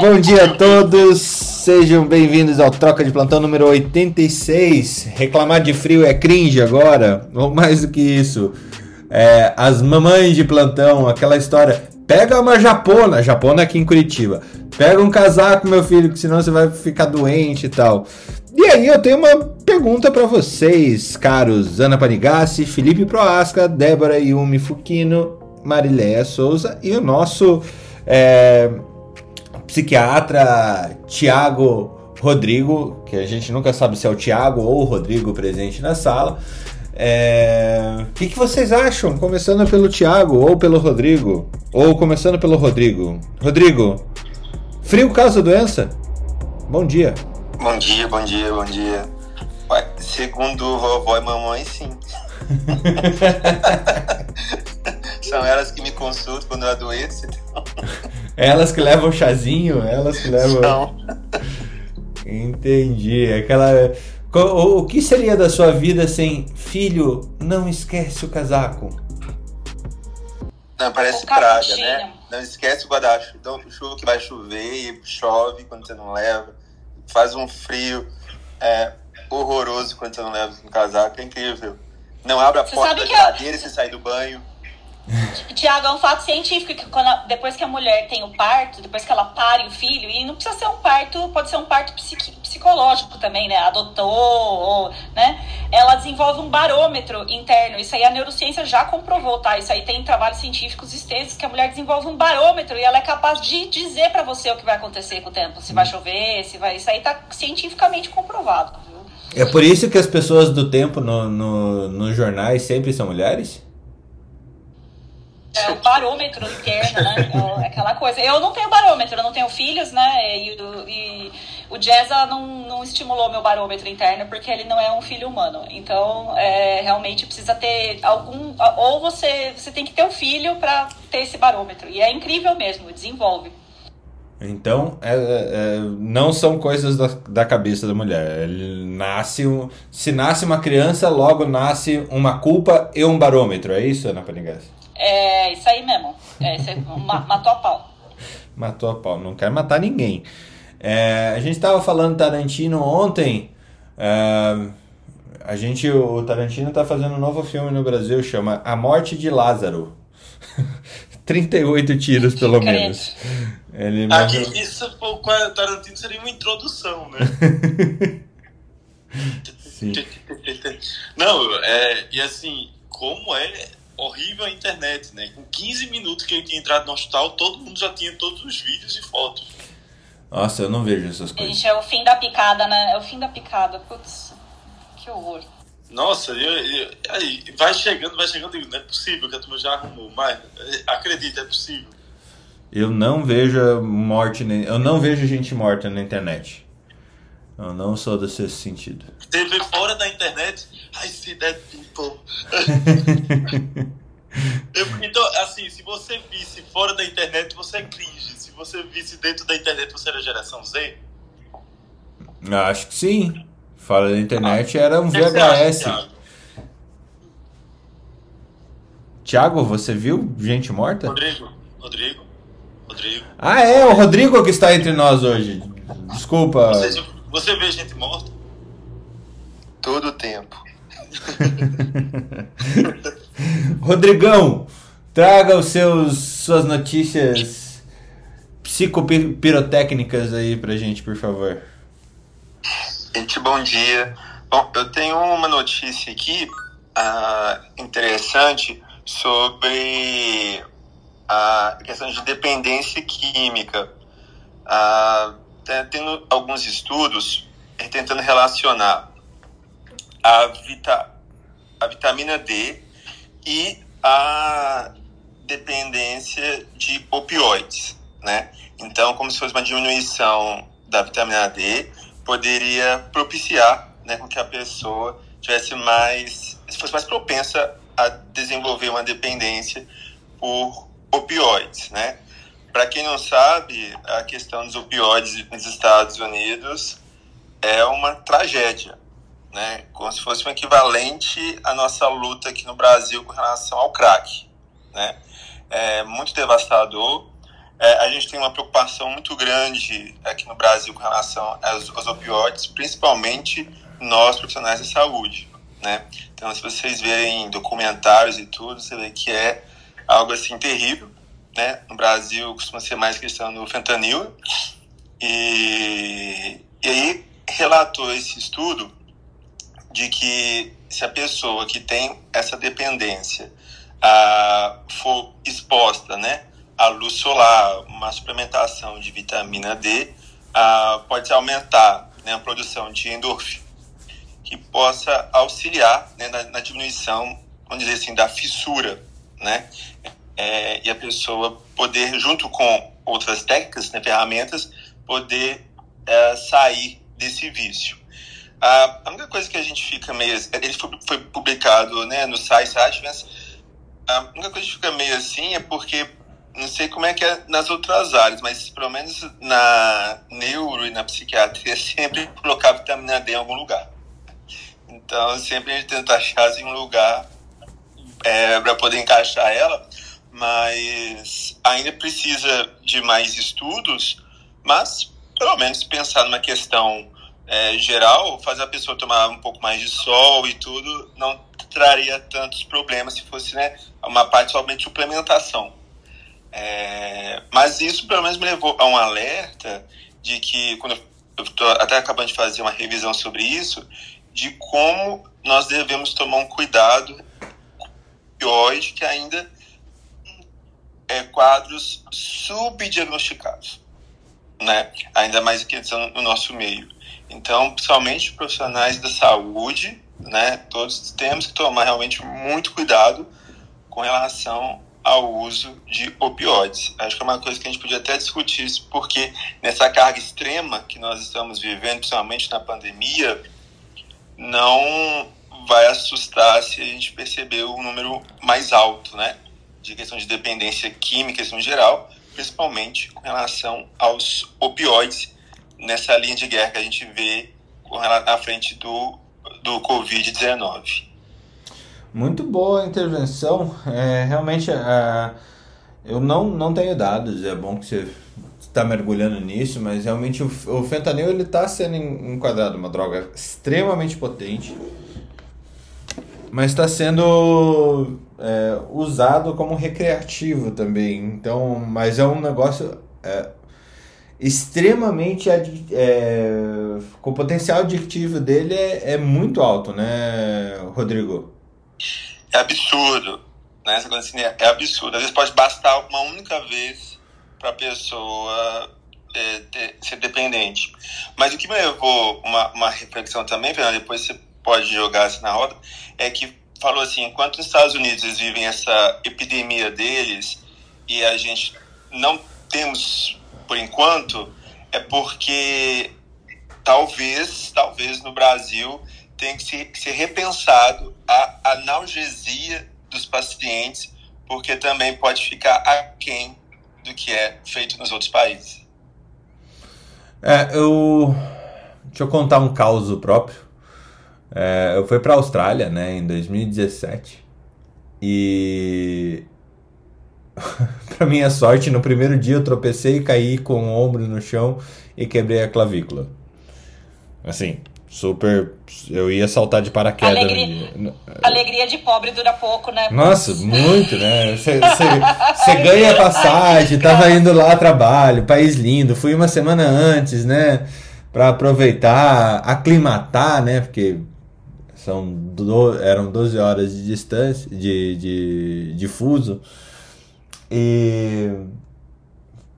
Bom dia a todos, sejam bem-vindos ao Troca de Plantão número 86. Reclamar de frio é cringe agora, ou mais do que isso. É, as mamães de plantão, aquela história. Pega uma japona, japona aqui em Curitiba. Pega um casaco, meu filho, que senão você vai ficar doente e tal. E aí eu tenho uma pergunta para vocês, caros Ana Panigassi, Felipe Proasca, Débora Yumi Fukino, Marileia Souza e o nosso é, psiquiatra Tiago Rodrigo, que a gente nunca sabe se é o Tiago ou o Rodrigo presente na sala. É... O que, que, vocês acham? Começando pelo Tiago ou pelo Rodrigo? Ou começando pelo Rodrigo? Rodrigo, frio causa doença? Bom dia. Bom dia, bom dia, bom dia. Ué, segundo vovó e mamãe, sim. São elas que me consultam quando eu adoeço. Então... Elas que levam o chazinho, elas que levam. Não. Entendi. Aquela. O, que seria da sua vida sem filho? Não esquece o casaco. Não, parece praga, né? Não esquece o guarda-chuva. Então, chuva que vai chover e chove quando você não leva. Faz um frio é, horroroso quando você não leva um casaco. É incrível. Não abre a você porta da geladeira e você sai do banho. Tiago, é um fato científico que quando, depois que a mulher tem o parto, depois que ela pare o filho, e não precisa ser um parto, pode ser um parto psiqui, psicológico também, né? Adotou, ou, né? Ela desenvolve um barômetro interno. Isso aí a neurociência já comprovou, tá? Isso aí tem trabalhos científicos extensos que a mulher desenvolve um barômetro e ela é capaz de dizer para você o que vai acontecer com o tempo, se vai hum. chover, se vai. Isso aí tá cientificamente comprovado. Viu? É por isso que as pessoas do tempo no, no, nos jornais sempre são mulheres? É o barômetro interno, né? É aquela coisa. Eu não tenho barômetro, eu não tenho filhos, né? E, e o Jezza não, não estimulou meu barômetro interno porque ele não é um filho humano. Então, é, realmente precisa ter algum. Ou você, você tem que ter um filho para ter esse barômetro. E é incrível mesmo, desenvolve. Então, é, é, não são coisas da, da cabeça da mulher. Ele nasce, se nasce uma criança, logo nasce uma culpa e um barômetro. É isso, Ana Panigas? É isso aí mesmo. É, você matou a pau. Matou a pau. Não quer matar ninguém. É, a gente estava falando Tarantino ontem. É, a gente, o Tarantino está fazendo um novo filme no Brasil, chama A Morte de Lázaro. 38 tiros, pelo menos. Ele Aqui, isso com o Tarantino seria uma introdução, né? Sim. Não, é, e assim, como é horrível a internet, né? Com 15 minutos que ele tinha entrado no hospital, todo mundo já tinha todos os vídeos e fotos. Nossa, eu não vejo essas coisas. Gente, é o fim da picada, né? É o fim da picada. Putz, que horror. Nossa, eu, eu, aí, vai chegando, vai chegando, digo, não é possível que a turma já arrumou, mas acredita, é possível. Eu não vejo morte, eu não vejo gente morta na internet. Eu não sou desse sentido. TV fora da internet, I see that people. Eu, então, assim, se você visse fora da internet, você é cringe. Se você visse dentro da internet, você era geração Z? Acho que sim. Fora da internet ah, era um VHS. Acha, Tiago, você viu gente morta? Rodrigo, Rodrigo, Rodrigo. Ah, é, o Rodrigo que está entre nós hoje. Desculpa. Você, você vê gente morta? Todo o tempo. Rodrigão, traga os seus suas notícias psicopirotécnicas aí pra gente, por favor. Gente, bom dia. Bom, eu tenho uma notícia aqui uh, interessante sobre a questão de dependência química. Uh, tendo alguns estudos tentando relacionar a, vita, a vitamina D e a dependência de opioides, né? Então, como se fosse uma diminuição da vitamina D, poderia propiciar, né, com que a pessoa tivesse mais, fosse mais propensa a desenvolver uma dependência por opioides, né? Para quem não sabe, a questão dos opioides nos Estados Unidos é uma tragédia, né? Como se fosse um equivalente à nossa luta aqui no Brasil com relação ao crack, né? É muito devastador. é, a gente tem uma preocupação muito grande aqui no Brasil com relação aos, aos opioides, principalmente nós profissionais da saúde, né? Então, se vocês verem documentários e tudo, você vê que é algo assim terrível, né? No Brasil costuma ser mais questão do fentanil. E, e aí relatou esse estudo de que se a pessoa que tem essa dependência for exposta, né, à luz solar, uma suplementação de vitamina D, pode aumentar né, a produção de endorfina, que possa auxiliar né, na, na, diminuição, vamos dizer assim, da fissura, né, é, e a pessoa poder, junto com outras técnicas, né, ferramentas, poder é, sair desse vício. A, única coisa que a gente fica meio. Ele foi, foi publicado né, no site Advance. A única coisa que fica meio assim é porque. Não sei como é que é nas outras áreas, mas pelo menos na neuro e na psiquiatria sempre colocar vitamina D em algum lugar. Então sempre a gente tenta achar assim, um lugar é, para poder encaixar ela, mas ainda precisa de mais estudos, mas pelo menos pensar numa questão é, geral, fazer a pessoa tomar um pouco mais de sol e tudo, não traria tantos problemas se fosse né, uma parte somente de suplementação. É, mas isso pelo menos me levou a um alerta de que, quando eu estou até acabando de fazer uma revisão sobre isso, de como nós devemos tomar um cuidado com opioide que ainda é quadros subdiagnosticados, né? ainda mais aqui no nosso meio. Então, principalmente profissionais da saúde, né, todos temos que tomar realmente muito cuidado com relação ao uso de opioides. Acho que é uma coisa que a gente podia até discutir isso, porque nessa carga extrema que nós estamos vivendo, principalmente na pandemia, não vai assustar se a gente perceber o número mais alto, né, de questão de dependência química no geral, principalmente com relação aos opioides nessa linha de guerra que a gente vê à frente do, do Covid-19. Muito boa a intervenção. É, realmente, é, eu não, não tenho dados, é bom que você está mergulhando nisso, mas realmente o, o fentanil está sendo enquadrado uma droga extremamente potente, mas está sendo é, usado como recreativo também. Então, mas é um negócio é, extremamente é, com o potencial adictivo dele é, é, muito alto, né, Rodrigo? É absurdo, né? Assim, é, é absurdo. Às vezes pode bastar uma única vez para a pessoa é, ter, ser dependente. Mas o que me levou uma, uma reflexão também, Fernando, depois você pode jogar assim na roda, é que falou assim, enquanto nos Estados Unidos vivem essa epidemia deles e a gente não temos por enquanto, é porque talvez, talvez no Brasil tenha que ser, ser repensado a analgesia dos pacientes, porque também pode ficar aquém do que é feito nos outros países. É, eu. Deixa eu contar um caso próprio. É, eu fui para a Austrália, né, em 2017. E para minha sorte, no primeiro dia eu tropecei e caí com o ombro no chão e quebrei a clavícula. Assim, super. Eu ia saltar de paraquedas. Alegria, alegria de pobre dura pouco, né? Nossa, muito, né? Você ganha passagem, tava indo lá a trabalho, país lindo. Fui uma semana antes, né? Para aproveitar, aclimatar, né? Porque são do, eram 12 horas de distância, de, de, de fuso. E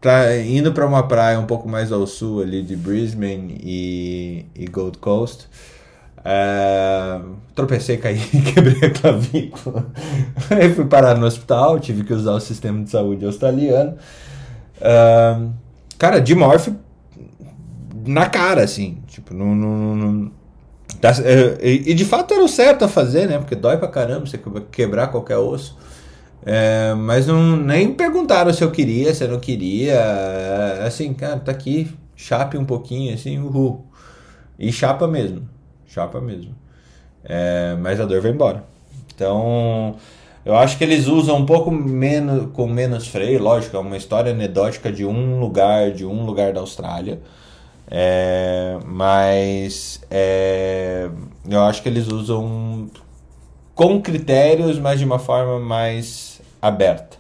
tá indo para uma praia um pouco mais ao sul ali de Brisbane e, e Gold Coast. É, tropecei, caí, quebrei a clavícula. Aí fui parar no hospital, tive que usar o sistema de saúde australiano. É, cara, de morfe na cara, assim. Tipo, não. não, não tá, é, e de fato era o certo a fazer, né? Porque dói pra caramba você quebrar qualquer osso. É, mas não, nem perguntaram se eu queria, se eu não queria. É, assim, cara, tá aqui, chape um pouquinho, assim, uhul. E chapa mesmo, chapa mesmo. É, mas a dor vai embora. Então, Eu acho que eles usam um pouco menos, com menos freio, lógico, é uma história anedótica de um lugar, de um lugar da Austrália. É, mas é, eu acho que eles usam com critérios, mas de uma forma mais aberta.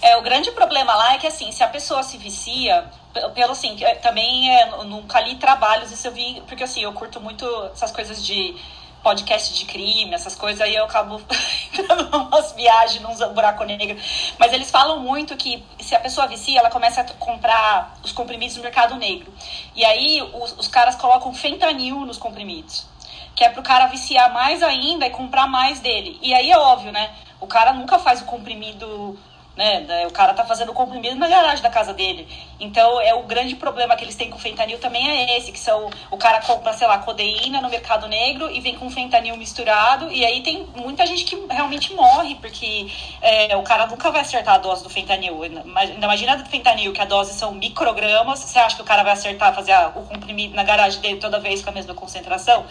É, o grande problema lá é que assim, se a pessoa se vicia, pelo assim, também é, nunca li trabalhos, isso eu vi, porque assim, eu curto muito essas coisas de podcast de crime, essas coisas, aí eu acabo entrando umas viagens, num buraco negro. Mas eles falam muito que se a pessoa vicia, ela começa a comprar os comprimidos no mercado negro. E aí os, os caras colocam fentanil nos comprimidos. Que é pro cara viciar mais ainda e comprar mais dele. E aí é óbvio, né? O cara nunca faz o comprimido né? O cara tá fazendo comprimido na garagem da casa dele. Então, é o grande problema que eles têm com o fentanil também é esse, que são o cara compra, sei lá, codeína no mercado negro e vem com fentanil misturado, e aí tem muita gente que realmente morre, porque é, o cara nunca vai acertar a dose do fentanil. Ainda imagina do fentanil, que a dose são microgramas, você acha que o cara vai acertar, fazer o comprimido na garagem dele toda vez com a mesma concentração?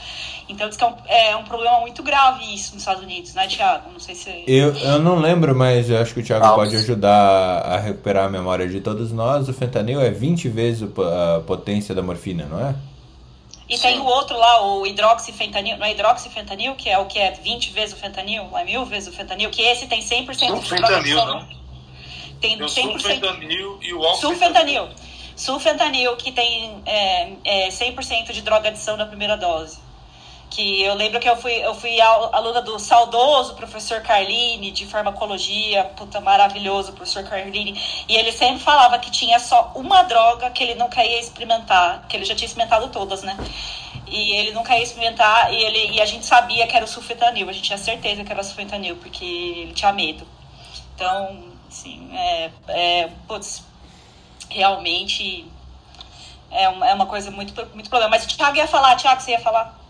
Então, diz que é um, é um problema muito grave isso nos Estados Unidos, né, Thiago? Não sei se... Eu, eu não lembro, mas eu acho que o Thiago ah, pode ajudar a recuperar a memória de todos nós. O fentanil é 20 vezes a potência da morfina, não é? E tem o outro lá, o hidroxifentanil, não é hidroxifentanil, que é o que é 20 vezes o fentanil, é mil vezes o fentanil, que esse tem 100% de fentanil, não? Tem 100%. Sulfentanil e o Sulfentanil. Sulfentanil, que tem é, é 100% de droga adição na primeira dose que eu lembro que eu fui, eu fui aluna do saudoso professor Carline, de farmacologia, puta, maravilhoso professor Carline, e ele sempre falava que tinha só uma droga que ele nunca ia experimentar, que ele já tinha experimentado todas, né? E ele nunca ia experimentar, e, ele, e a gente sabia que era o sulfentanil, a gente tinha certeza que era o sulfentanil, porque ele tinha medo. Então, assim, é, é putz, realmente é uma, é uma coisa muito, muito problema. Mas o Thiago ia falar, Thiago, você ia falar?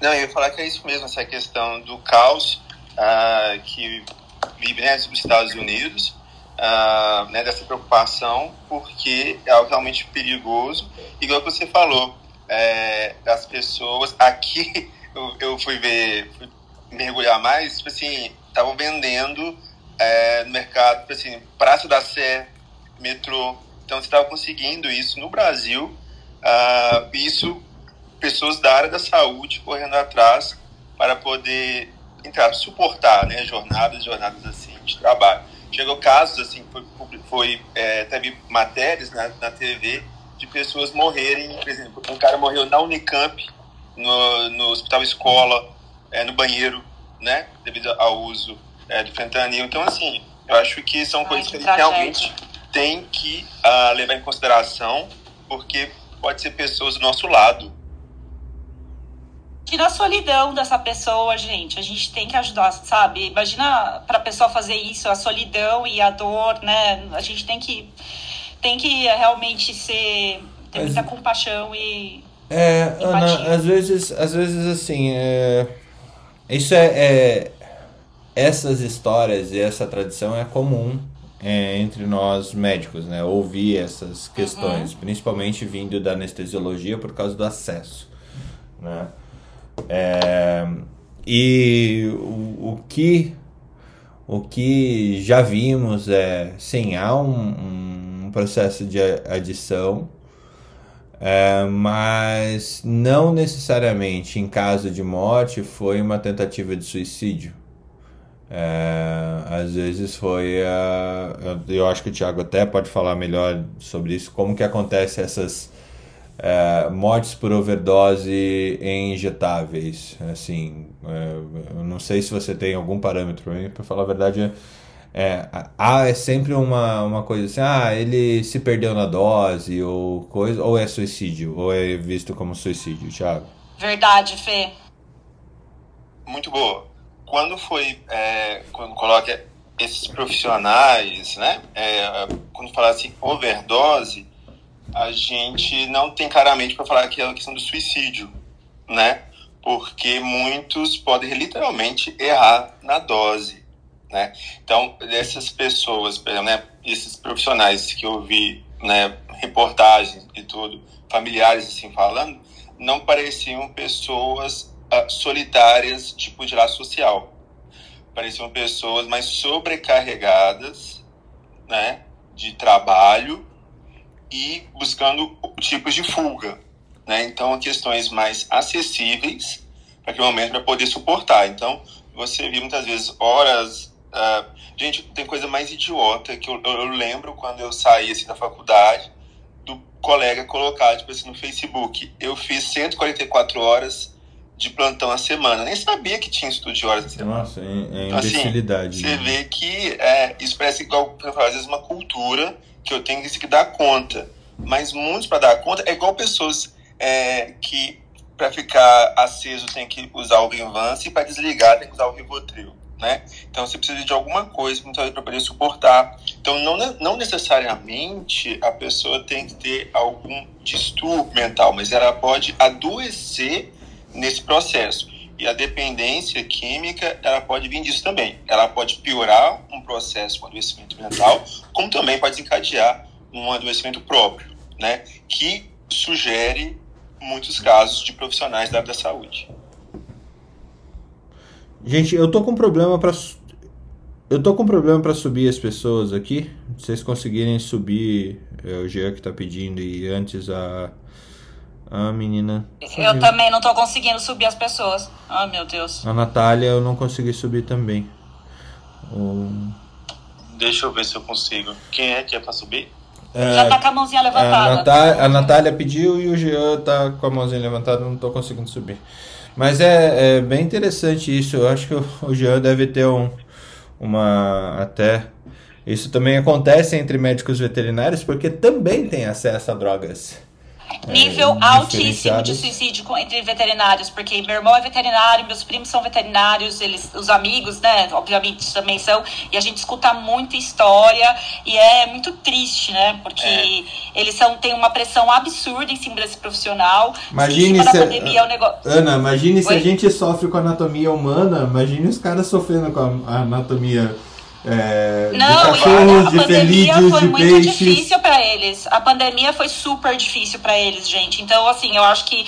Não, eu ia falar que é isso mesmo, essa questão do caos uh, que vive né, nos Estados Unidos, uh, né, dessa preocupação, porque é algo realmente perigoso. Igual que você falou, é, as pessoas aqui, eu, eu fui ver, fui mergulhar mais, tipo assim, estavam vendendo é, no mercado, tipo assim, Praça da Sé, metrô. Então você estava conseguindo isso no Brasil. Uh, isso pessoas da área da saúde correndo atrás para poder entrar, suportar né, jornadas, jornadas assim de trabalho. Chegou casos assim, foi, foi é, teve matérias na, na TV de pessoas morrerem, por exemplo, um cara morreu na Unicamp, no, no hospital escola, é, no banheiro, né, devido ao uso é, do fentanil. Então, assim, eu acho que são Ai, coisas que, que a gente realmente tem que uh, levar em consideração, porque pode ser pessoas do nosso lado, Tira a solidão dessa pessoa, gente. A gente tem que ajudar, sabe? Imagina para a pessoa fazer isso, a solidão e a dor, né? A gente tem que tem que realmente ser ter Mas, muita compaixão e é, Ana, às vezes, às vezes assim, é, isso é, é essas histórias e essa tradição é comum é, entre nós médicos, né? Ouvir essas questões, uhum. principalmente vindo da anestesiologia por causa do acesso, né? É, e o, o, que o que já vimos é sim há um, um processo de adição é, mas não necessariamente em caso de morte foi uma tentativa de suicídio. É, às vezes foi a, eu acho que o Thiago até pode falar melhor sobre isso como que acontece essas é, mortes por overdose em injetáveis. Assim, é, eu não sei se você tem algum parâmetro para falar a verdade. É, há é sempre uma, uma coisa assim, ah, ele se perdeu na dose, ou coisa, ou é suicídio, ou é visto como suicídio, Thiago? Verdade, Fê. Muito boa. Quando foi, é, quando coloca esses profissionais, né, é, quando fala assim, overdose, a gente não tem claramente para falar que é a questão do suicídio, né? Porque muitos podem literalmente errar na dose, né? Então, essas pessoas, né, esses profissionais que eu vi, né, reportagens e tudo, familiares assim falando, não pareciam pessoas uh, solitárias, tipo de laço social. pareciam pessoas mais sobrecarregadas, né, de trabalho e buscando tipos de fuga, né? Então, questões mais acessíveis para aquele momento para poder suportar. Então, você viu muitas vezes horas. Uh, gente, tem coisa mais idiota que eu, eu, lembro quando eu saí assim, da faculdade do colega colocar tipo assim no Facebook. Eu fiz 144 horas de plantão a semana. Nem sabia que tinha estudo de horas a semana. Nossa, é, é então, assim. Assim, você vê que é, isso parece igual, às vezes, uma cultura que eu tenho que dar conta. Mas muitos, para dar conta, é igual pessoas é, que para ficar aceso tem que usar o Vinvance e para desligar tem que usar o Rivotril, né? Então você precisa de alguma coisa para poder suportar. Então não, não necessariamente a pessoa tem que ter algum distúrbio mental, mas ela pode adoecer nesse processo. E a dependência química, ela pode vir disso também. Ela pode piorar um processo com adoecimento mental, como também pode desencadear um adoecimento próprio, né? Que sugere muitos casos de profissionais da área da saúde. Gente, eu tô com problema para eu tô com problema para subir as pessoas aqui. Se vocês conseguirem subir, é o Jean que tá pedindo e antes a a menina. Subiu. Eu também não tô conseguindo subir as pessoas. Ai, meu Deus. A Natália eu não consegui subir também. O... Deixa eu ver se eu consigo. Quem é que é para subir? É, Já tá com a mãozinha levantada. A Natália, a Natália pediu e o Jean tá com a mãozinha levantada, não tô conseguindo subir. Mas é, é bem interessante isso. Eu acho que o, Jean deve ter um, uma. Até. Isso também acontece entre médicos veterinários, porque também tem acesso a drogas. É, nível é, altíssimo de suicídio entre veterinários, porque meu irmão é veterinário, meus primos são veterinários, eles, os amigos, né, obviamente também são, e a gente escuta muita história e é muito triste, né, porque é. eles são, têm uma pressão absurda em cima desse profissional. Imagine se, pandemia, é um negócio... Ana, imagine Oi? se a gente sofre com a anatomia humana, imagine os caras sofrendo com a anatomia é, não, de cachorros, a, de pandemia foi de muito peixes. difícil para eles. A pandemia foi super difícil para eles, gente. Então, assim, eu acho que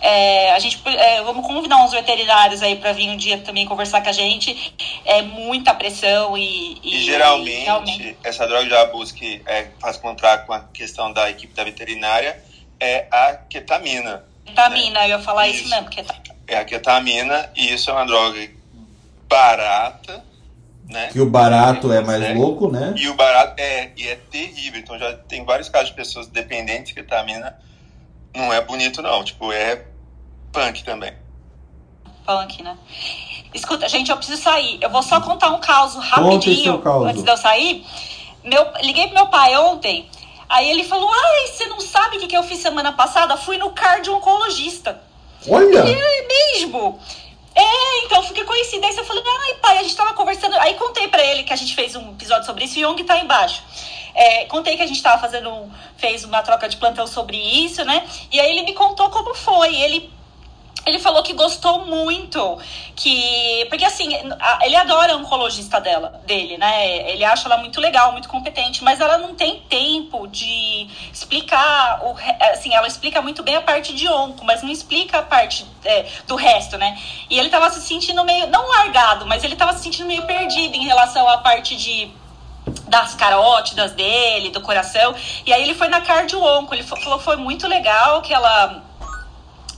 é, a gente é, vamos convidar uns veterinários aí para vir um dia também conversar com a gente. É muita pressão e, e, e geralmente, realmente... essa droga de abuso que é, faz contrato com a questão da equipe da veterinária é a ketamina. Ketamina, né? eu ia falar isso, isso mesmo. Ketamina. É a ketamina e isso é uma droga barata né? Que o barato é mais louco, né? E o barato é, e é terrível. Então já tem vários casos de pessoas dependentes de ketamina. Não é bonito, não. Tipo, é punk também. Punk, né? Escuta, gente, eu preciso sair. Eu vou só contar um caso rapidinho antes de eu sair. Meu, liguei pro meu pai ontem. Aí ele falou: Ai, você não sabe o que, que eu fiz semana passada? Fui no cardio-oncologista. Olha! E é mesmo. É, então, que coincidência. Eu falei, ai, pai, a gente tava conversando. Aí contei pra ele que a gente fez um episódio sobre isso e Young tá embaixo. É, contei que a gente tava fazendo, fez uma troca de plantão sobre isso, né? E aí ele me contou como foi. Ele ele falou que gostou muito, que porque assim ele adora a oncologista dela, dele, né? Ele acha ela muito legal, muito competente, mas ela não tem tempo de explicar o, assim, ela explica muito bem a parte de onco, mas não explica a parte é, do resto, né? E ele tava se sentindo meio não largado, mas ele tava se sentindo meio perdido em relação à parte de das carótidas dele, do coração. E aí ele foi na cardio-onco, ele falou foi muito legal, que ela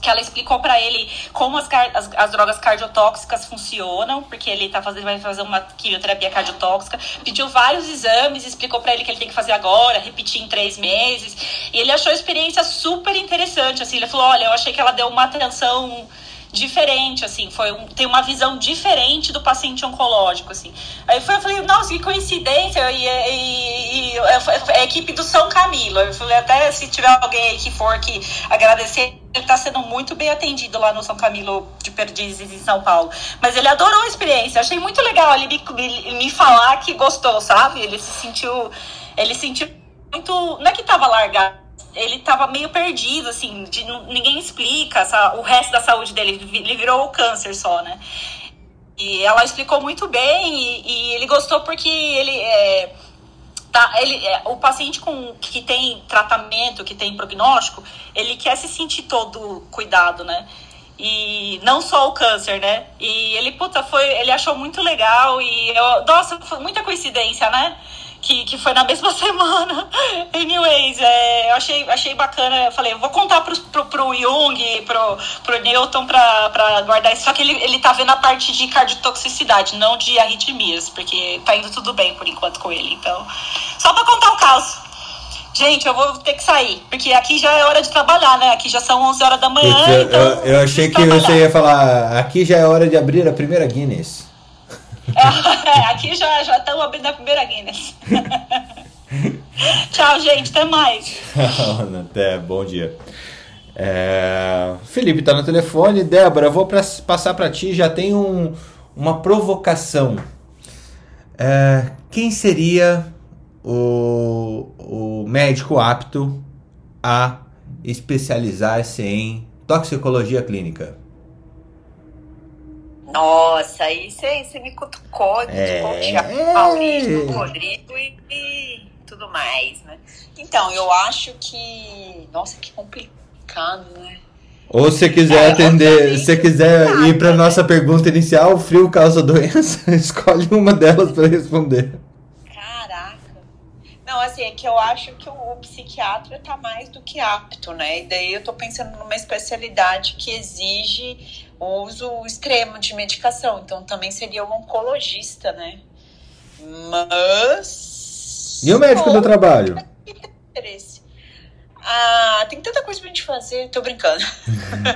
que ela explicou para ele como as, as, as, drogas cardiotóxicas funcionam, porque ele tá fazendo, vai fazer uma quimioterapia cardiotóxica, pediu vários exames, explicou para ele que ele tem que fazer agora, repetir em três meses, e ele achou a experiência super interessante, assim, ele falou, olha, eu achei que ela deu uma atenção diferente, assim, foi um, tem uma visão diferente do paciente oncológico, assim. Aí foi, eu falei, nossa, que coincidência, e, e, e, e a equipe do São Camilo, eu falei, até se tiver alguém aí que for que agradecer, ele está sendo muito bem atendido lá no São Camilo de Perdizes, em São Paulo. Mas ele adorou a experiência, achei muito legal ele me, me, me falar que gostou, sabe? Ele se sentiu, ele sentiu muito, não é que tava largado, ele tava meio perdido, assim, de, ninguém explica essa, o resto da saúde dele, ele virou o câncer só, né? E ela explicou muito bem e, e ele gostou porque ele é, tá, ele, é, o paciente com, que tem tratamento, que tem prognóstico, ele quer se sentir todo cuidado, né? E não só o câncer, né? E ele, puta, foi. Ele achou muito legal e eu. Nossa, foi muita coincidência, né? Que, que foi na mesma semana. Anyways, é, eu achei, achei bacana. Eu falei, eu vou contar pro, pro, pro Jung, pro, pro Newton pra, pra guardar isso. Só que ele, ele tá vendo a parte de cardiotoxicidade, não de arritmias, porque tá indo tudo bem por enquanto com ele. Então, só pra contar o caos. Gente, eu vou ter que sair, porque aqui já é hora de trabalhar, né? Aqui já são 11 horas da manhã, eu, então... eu, eu achei que trabalhar. você ia falar, aqui já é hora de abrir a primeira Guinness. É, aqui já estamos abrindo a primeira Guinness. Tchau, gente. Até mais. Até, bom dia. É, Felipe tá no telefone. Débora, vou pra- passar para ti. Já tem um- uma provocação. É, quem seria o, o médico apto a especializar-se em toxicologia clínica? Nossa, aí você me cutucou de É. é. Maurício, Rodrigo e, e tudo mais, né? Então, eu acho que. Nossa, que complicado, né? Ou se quiser É, atender, se você quiser ir para nossa pergunta inicial, o frio causa doença, escolhe uma delas para responder. Não, assim, é que eu acho que o, psiquiatra tá mais do que apto, né? E daí eu tô pensando numa especialidade que exige o uso extremo de medicação. Então também seria o oncologista, né? Mas. E o médico do trabalho? interesse. Ah, tem tanta coisa pra gente fazer, tô brincando.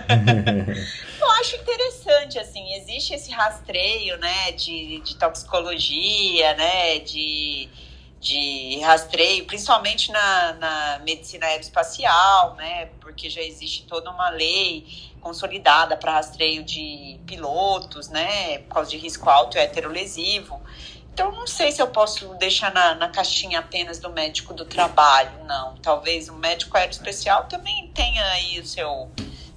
Eu acho interessante, assim, existe esse rastreio, né, de, de toxicologia, né, de, de rastreio, principalmente na, na medicina aeroespacial, né, porque já existe toda uma lei consolidada para rastreio de pilotos, né, por causa de risco alto e heterolesivo. Então, não sei se eu posso deixar na, na caixinha apenas do médico do trabalho, não. Talvez o médico aeroespecial também tenha aí o seu,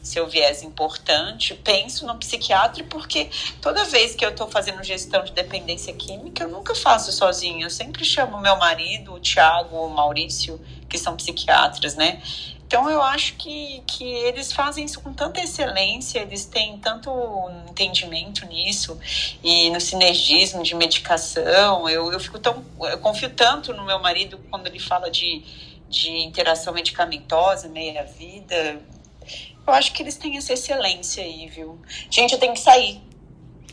seu viés importante. Penso no psiquiatra porque toda vez que eu estou fazendo gestão de dependência química, eu nunca faço sozinho. Eu sempre chamo meu marido, o Tiago, o Maurício, que são psiquiatras, né? Então eu acho que, que eles fazem isso com tanta excelência, eles têm tanto entendimento nisso e no sinergismo de medicação. Eu, eu fico tão. Eu confio tanto no meu marido quando ele fala de, de interação medicamentosa, meia-vida. Eu acho que eles têm essa excelência aí, viu? Gente, eu tenho que sair.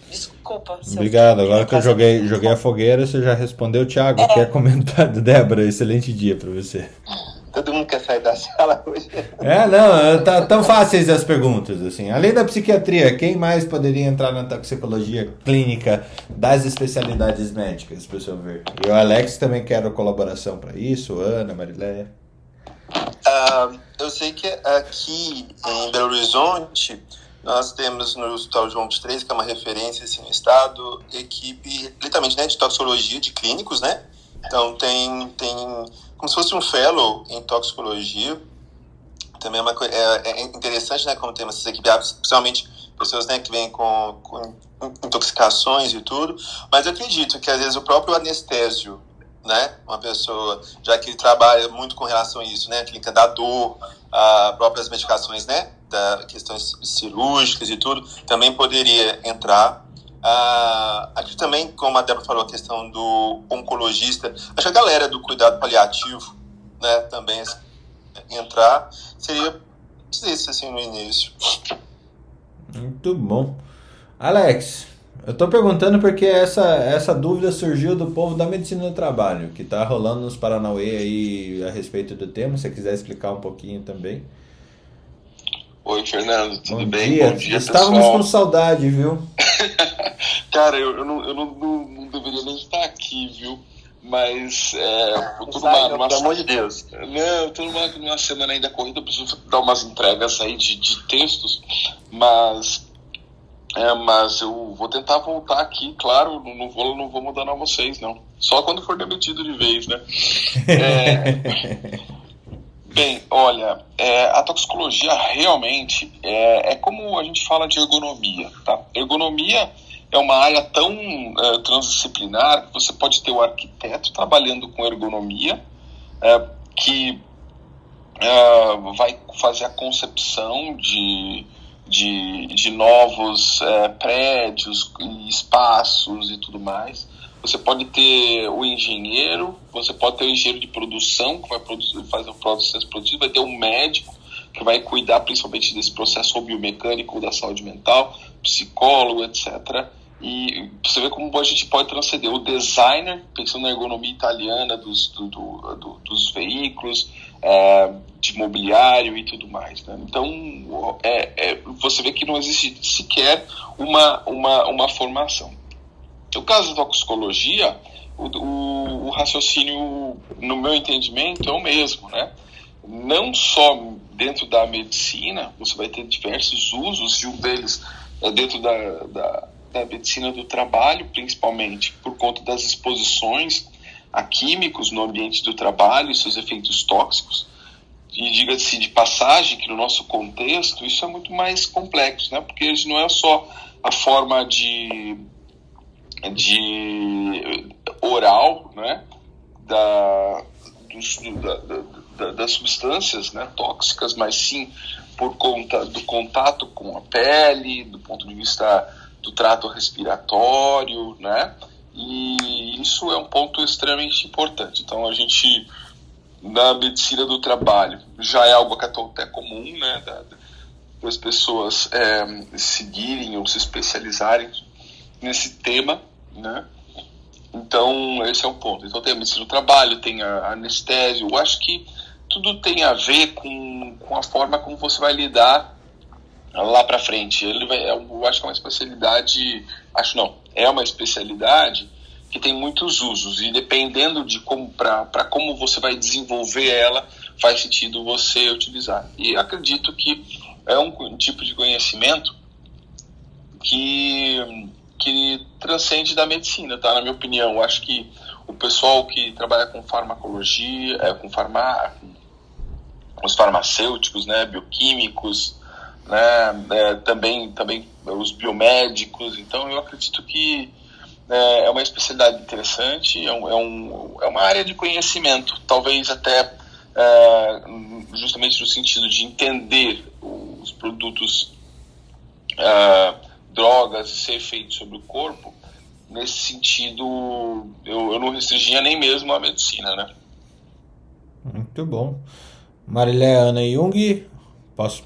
Desculpa. se eu- Obrigado. Agora que eu joguei, joguei a fogueira, você já respondeu, Thiago. Quer comentar? Débora, excelente dia para você. Todo mundo quer sair da sala hoje. É, não, tá tão fáceis as perguntas, assim. Além da psiquiatria, quem mais poderia entrar na toxicologia clínica das especialidades médicas, para o seu ver? E o Alex também quer colaboração para isso, Ana, Marileia. Ah, eu sei que aqui em Belo Horizonte nós temos no Hospital João 23, que é uma referência assim, no estado, equipe literalmente né, de toxicologia de clínicos, né? Então tem, tem como se fosse um fellow em toxicologia. Também é, uma, é, é interessante, né, como temos essas equipes, principalmente pessoas né, que vêm com, com intoxicações e tudo. Mas eu acredito que às vezes o próprio anestésio né? Uma pessoa, já que ele trabalha muito com relação a isso, né? A clínica da dor, as próprias medicações, né? Da questões cirúrgicas e tudo, também poderia entrar. Ah, aqui também, como a Débora falou, a questão do oncologista, acho que a galera do cuidado paliativo, né? Também assim, entrar seria isso assim no início. Muito bom. Alex, eu tô perguntando porque essa, essa dúvida surgiu do povo da medicina do trabalho, que tá rolando nos Paranauê aí a respeito do tema. Se você quiser explicar um pouquinho também. Oi, Fernando, tudo Bom bem? dia. Bom dia, Estávamos pessoal. com saudade, viu? Cara, eu, eu, não, eu não, não, não deveria nem estar aqui, viu? Mas é, eu tô numa, numa, pelo amor de Deus. Não, eu tô numa, numa semana ainda corrida, eu preciso dar umas entregas aí de, de textos, mas, é, mas eu vou tentar voltar aqui, claro, não, vou, não vou mudar a vocês, não. Só quando for demitido de vez, né? É, Bem, olha, é, a toxicologia realmente é, é como a gente fala de ergonomia, tá? Ergonomia é uma área tão é, transdisciplinar que você pode ter o arquiteto trabalhando com ergonomia, é, que é, vai fazer a concepção de, de, de novos é, prédios espaços e tudo mais. Você pode ter o engenheiro, você pode ter o engenheiro de produção, que vai produzir, fazer o processo produtivo, vai ter um médico, que vai cuidar principalmente desse processo biomecânico da saúde mental, psicólogo, etc. E você vê como a gente pode transcender o designer, pensando na ergonomia italiana dos, do, do, do, dos veículos, é, de mobiliário e tudo mais. Né? Então, é, é, você vê que não existe sequer uma, uma, uma formação. No caso da toxicologia, o, o, o, raciocínio, no meu entendimento, é o mesmo. Né? Não só dentro da medicina, você vai ter diversos usos, e um deles é dentro da, da, da medicina do trabalho, principalmente por conta das exposições a químicos no ambiente do trabalho e seus efeitos tóxicos. E diga-se de passagem que no nosso contexto isso é muito mais complexo, né? porque não é só a forma de, de oral né? da, dos, da, da, das substâncias né? tóxicas, mas sim por conta do contato com a pele, do ponto de vista do trato respiratório, né? E isso é um ponto extremamente importante. Então, a gente, na medicina do trabalho, já é algo que é até comum, né? Da, das pessoas é, seguirem ou se especializarem nesse tema, né? Então, esse é o ponto. Então, tem a medicina do trabalho, tem a anestésio. Eu acho que tudo tem a ver com, com a forma como você vai lidar lá para frente. Ele vai, eu acho que é uma especialidade, acho não, é uma especialidade que tem muitos usos e dependendo de como para como você vai desenvolver ela, faz sentido você utilizar. E acredito que é um tipo de conhecimento que que transcende da medicina, tá? Na minha opinião, eu acho que o pessoal que trabalha com farmacologia, é, com farmá, os farmacêuticos, né, bioquímicos, né, é, também, também os biomédicos. Então, eu acredito que é, é uma especialidade interessante, é, um, é, um, é uma área de conhecimento, talvez até é, justamente no sentido de entender os produtos, é, drogas e ser efeitos sobre o corpo. Nesse sentido, eu, eu não restringia nem mesmo a medicina, né? Muito bom. Marilé Ana Jung, posso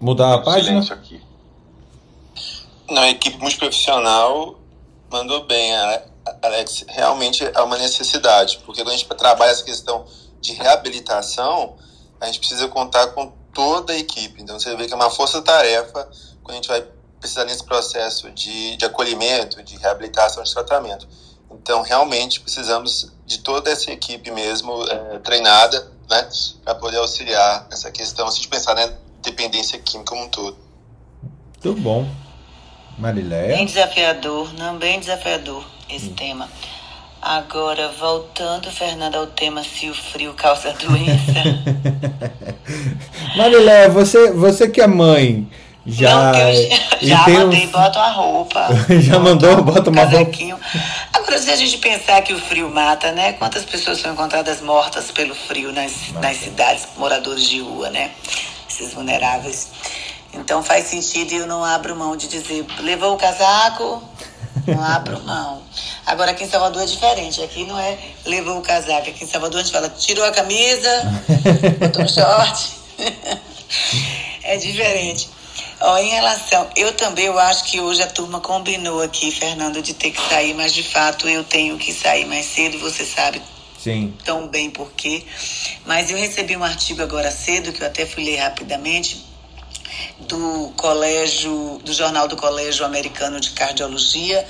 mudar a página? Aqui. Não, a equipe multiprofissional mandou bem, Alex. Realmente é uma necessidade, porque quando a gente trabalha essa questão de reabilitação, a gente precisa contar com toda a equipe. Então você vê que é uma força-tarefa quando a gente vai precisar nesse processo de, de acolhimento, de reabilitação, de tratamento. Então, realmente precisamos de toda essa equipe mesmo é, treinada né, para poder auxiliar nessa questão, se a gente pensar na né, dependência química como um todo. Muito bom. Mariléia? Bem desafiador, não, bem desafiador esse hum. tema. Agora, voltando, Fernanda, ao tema se o frio causa doença. Mariléia, você, você que é mãe, já, não, eu já mandei, um... bota uma roupa. já mandou, bota uma roupa. Agora, se a gente pensar que o frio mata, né? Quantas pessoas são encontradas mortas pelo frio nas, nas cidades, moradores de rua, né? Esses vulneráveis. Então faz sentido e eu não abro mão de dizer, levou o casaco, não abro mão. Agora aqui em Salvador é diferente. Aqui não é levou o casaco. Aqui em Salvador a gente fala, tirou a camisa, botou um short. é diferente. Ó, em relação, eu também eu acho que hoje a turma combinou aqui, Fernando, de ter que sair, mas de fato eu tenho que sair mais cedo, você sabe Sim. tão bem por quê. Mas eu recebi um artigo agora cedo, que eu até fui ler rapidamente, do colégio, do Jornal do Colégio Americano de Cardiologia.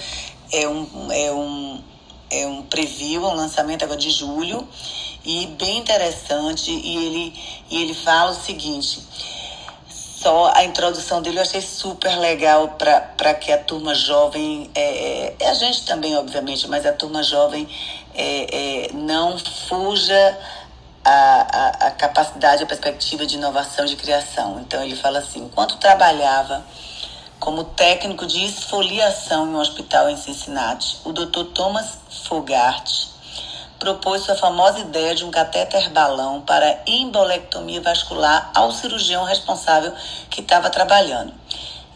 É um, é um, é um preview, um lançamento agora de julho, e bem interessante, e ele, e ele fala o seguinte só a introdução dele eu achei super legal para que a turma jovem, é, é, a gente também, obviamente, mas a turma jovem é, é, não fuja a, a, a, capacidade, a perspectiva de inovação, de criação. Então ele fala assim: enquanto trabalhava como técnico de esfoliação em um hospital em Cincinnati, o Dr. Thomas Fogart propôs sua famosa ideia de um catéter balão para embolectomia vascular ao cirurgião responsável que estava trabalhando.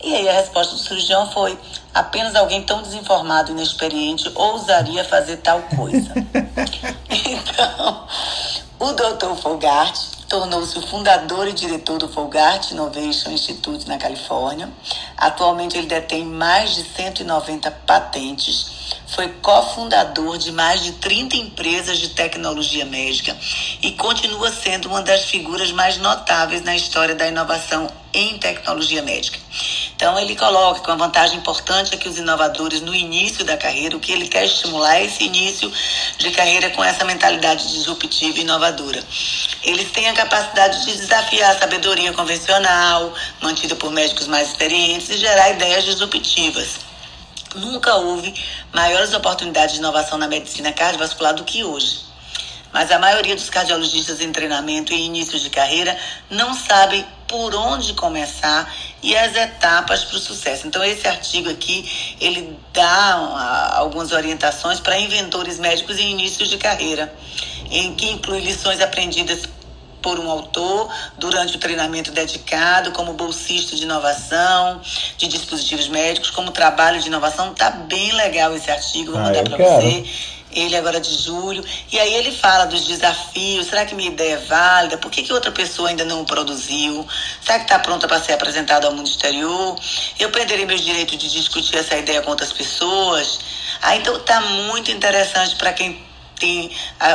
E aí a resposta do cirurgião foi: apenas alguém tão desinformado e inexperiente ousaria fazer tal coisa. então, o Dr. Fogart tornou-se o fundador e diretor do Fogart Innovation Institute na Califórnia. Atualmente ele detém mais de 190 patentes foi cofundador de mais de 30 empresas de tecnologia médica e continua sendo uma das figuras mais notáveis na história da inovação em tecnologia médica. Então, ele coloca que uma vantagem importante é que os inovadores, no início da carreira, o que ele quer estimular é esse início de carreira com essa mentalidade disruptiva e inovadora. Eles têm a capacidade de desafiar a sabedoria convencional, mantida por médicos mais experientes, e gerar ideias disruptivas. Nunca houve maiores oportunidades de inovação na medicina cardiovascular do que hoje. Mas a maioria dos cardiologistas em treinamento e início de carreira não sabem por onde começar e as etapas para o sucesso. Então esse artigo aqui, ele dá ah, algumas orientações para inventores médicos em início de carreira, em que inclui lições aprendidas por um autor durante o treinamento dedicado, como bolsista de inovação, de dispositivos médicos, como trabalho de inovação. Tá bem legal esse artigo, vou ah, mandar para você. Ele agora de julho. E aí ele fala dos desafios. Será que minha ideia é válida? Por que, que outra pessoa ainda não o produziu? Será que está pronta para ser apresentada ao mundo exterior? Eu perderei meus direitos de discutir essa ideia com outras pessoas? Ah, então tá muito interessante para quem tem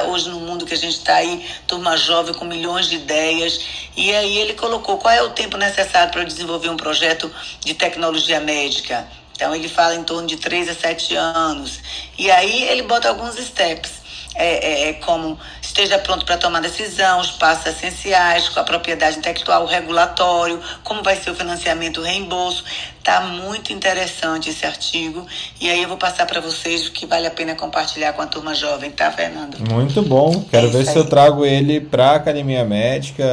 hoje no mundo que a gente está aí, turma jovem com milhões de ideias. E aí ele colocou qual é o tempo necessário para desenvolver um projeto de tecnologia médica. Então ele fala em torno de 3 a 7 anos. E aí ele bota alguns steps é, é, é, como esteja pronto para tomar decisão, os passos essenciais, com a propriedade intelectual, o regulatório, como vai ser o financiamento, o reembolso. Tá muito interessante esse artigo. E aí eu vou passar para vocês que vale a pena compartilhar com a turma jovem, tá, Fernando? Muito bom. Quero é ver se eu trago ele para a Academia Médica,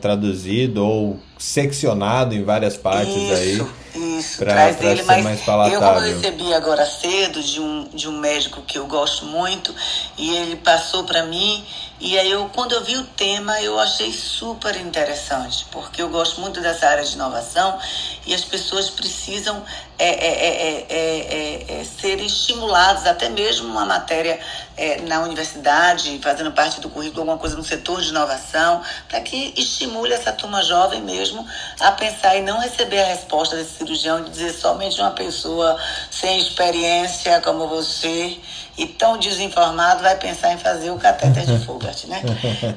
traduzido ou seccionado em várias partes isso, aí. Isso, pra, traz pra ele, mas eu como eu recebi agora cedo de um, de um médico que eu gosto muito e ele passou para mim e aí eu quando eu vi o tema eu achei super interessante porque eu gosto muito dessa área de inovação e as pessoas precisam é, é, é, é serem estimuladas até mesmo uma matéria na universidade fazendo parte do currículo alguma coisa no setor de inovação para que estimule essa turma jovem mesmo a pensar e não receber a resposta desse cirurgião e dizer somente uma pessoa sem experiência como você e tão desinformado vai pensar em fazer o catéter de Fogart, né?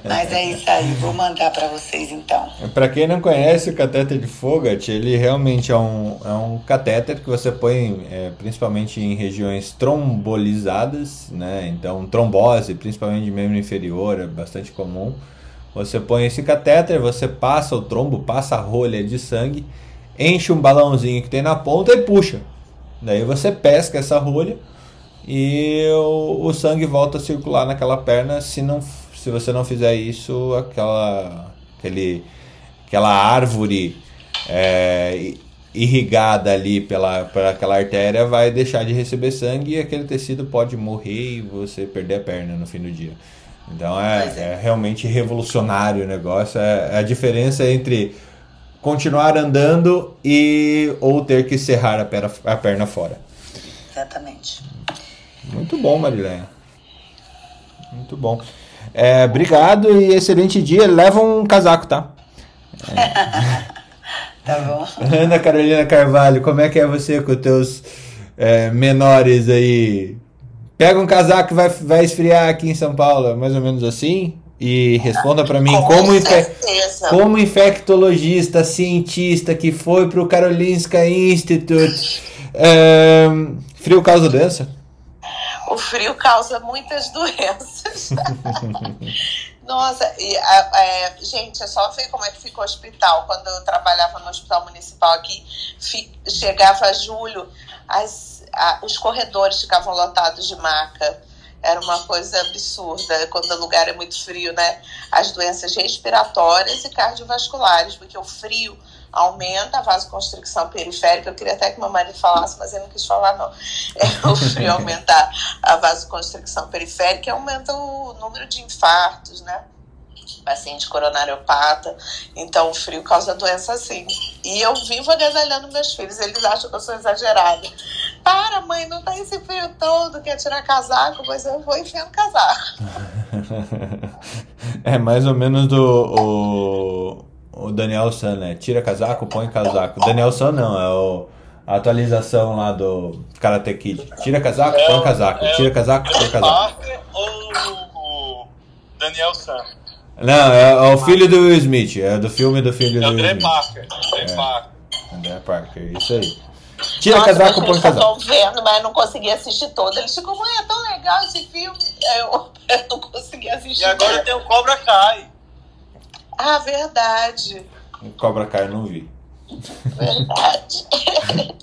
Mas é isso aí, vou mandar para vocês então. Para quem não conhece o catéter de Fogart, ele realmente é um, é um catéter que você põe é, principalmente em regiões trombolizadas, né? Então, trombose, principalmente de membro inferior, é bastante comum. Você põe esse catéter, você passa o trombo, passa a rolha de sangue, enche um balãozinho que tem na ponta e puxa. Daí você pesca essa rolha e o, o, sangue volta a circular naquela perna. Se não se você não fizer isso aquela aquele aquela árvore é, irrigada ali pela, pela aquela artéria vai deixar de receber sangue e aquele tecido pode morrer e você perder a perna no fim do dia. Então é, é. é realmente revolucionário o negócio. É, é a diferença entre continuar andando e ou ter que serrar a perna, a perna fora. Exatamente muito bom, Marilene. Muito bom. É, obrigado e excelente dia. Leva um casaco, tá? É. tá bom. Ana Carolina Carvalho, como é que é você com os teus é, menores aí? Pega um casaco que vai, vai esfriar aqui em São Paulo, mais ou menos assim? E responda para mim como, infe como infectologista, cientista que foi para o Karolinska Institute, é, frio causa doença? o frio causa muitas doenças. Nossa, e, é, gente, é só ver como é que fica o hospital. Quando eu trabalhava no hospital municipal aqui, fi, chegava julho, as, a, os corredores ficavam lotados de maca. Era uma coisa absurda quando o lugar é muito frio, né? As doenças respiratórias e cardiovasculares, porque o frio aumenta a vasoconstricção periférica. Eu queria até que meu marido falasse, mas ele não quis falar, não. É, o frio aumentar a vasoconstricção periférica aumenta o número de infartos, né? Paciente coronariopata. Então, o frio causa doença assim. E eu vivo agasalhando meus filhos, eles acham que eu sou exagerada. Para, mãe, não tá esse frio todo, quer tirar casaco, mas eu vou enfiando casaco. é mais ou menos do o, o Daniel San, né? Tira casaco, põe casaco. Daniel San não, é o, a atualização lá do Karate Kid. Tira casaco, põe casaco. Tira casaco, põe casaco. Parker ou o Daniel Sam? Não, é, é o filho do Will Smith. É do filme do filho É do Will André Smith. Parker. André É. Parker. André Parker, isso aí. Tira Nossa, casaco, põe casaco. estão vendo, mas eu não consegui assistir todo. Eles ficam, mãe, é tão legal esse filme. Eu, eu não consegui assistir. E agora tem o Cobra Kai. Ah, verdade. Cobra Kai, eu não vi. Verdade.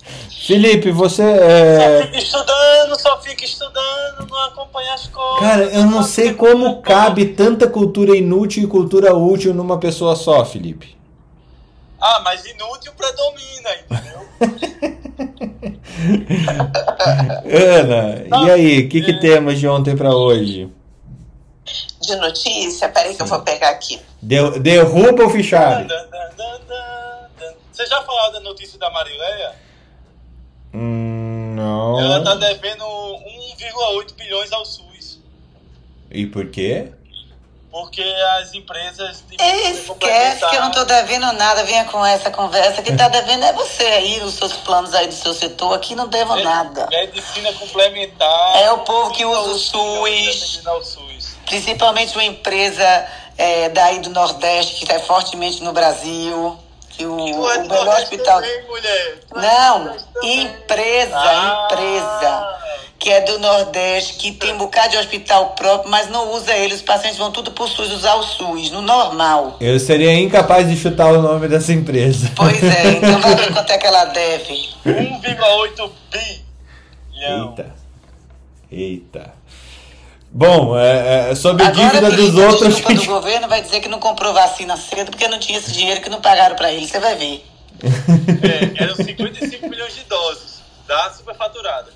Felipe, você Só é. fica estudando, só fica estudando, não acompanha as coisas. Cara, eu não só sei como cabe tanta cultura inútil e cultura útil numa pessoa só, Felipe. Ah, mas inútil predomina, entendeu? Ana, e aí, o que, que temos de ontem pra hoje? De notícia, peraí que eu vou pegar aqui. Der- derruba o fichário. Você já falou da notícia da Marileia? Hum, Ela tá não. devendo 1,8 bilhões ao SUS. E por quê? Porque as empresas Esquece que eu não tô devendo nada, venha com essa conversa. Quem tá devendo é você aí, os seus planos aí do seu setor. Aqui não devo nada. Medicina complementar. É o povo que usa o SUS. Principalmente uma empresa é, daí do Nordeste, que está fortemente no Brasil. Que o, Tu o do melhor Nordeste hospital. também, Não, empresa, Ah. empresa. Que é do Nordeste, que tem um bocado de hospital próprio, mas não usa ele. Os pacientes vão tudo pro SUS, usar o SUS, no normal. Eu seria incapaz de chutar o nome dessa empresa. Pois é, então vai ver quanto é que ela deve. 1,8 bilhão. Eita. Eita. Bom, é, é, sobre Agora, dívida dos Felipe, a outros. desculpa do governo vai dizer que não comprou vacina cedo porque não tinha esse dinheiro que não pagaram pra ele. Você vai ver. É, eram 55 milhões de doses da superfaturada.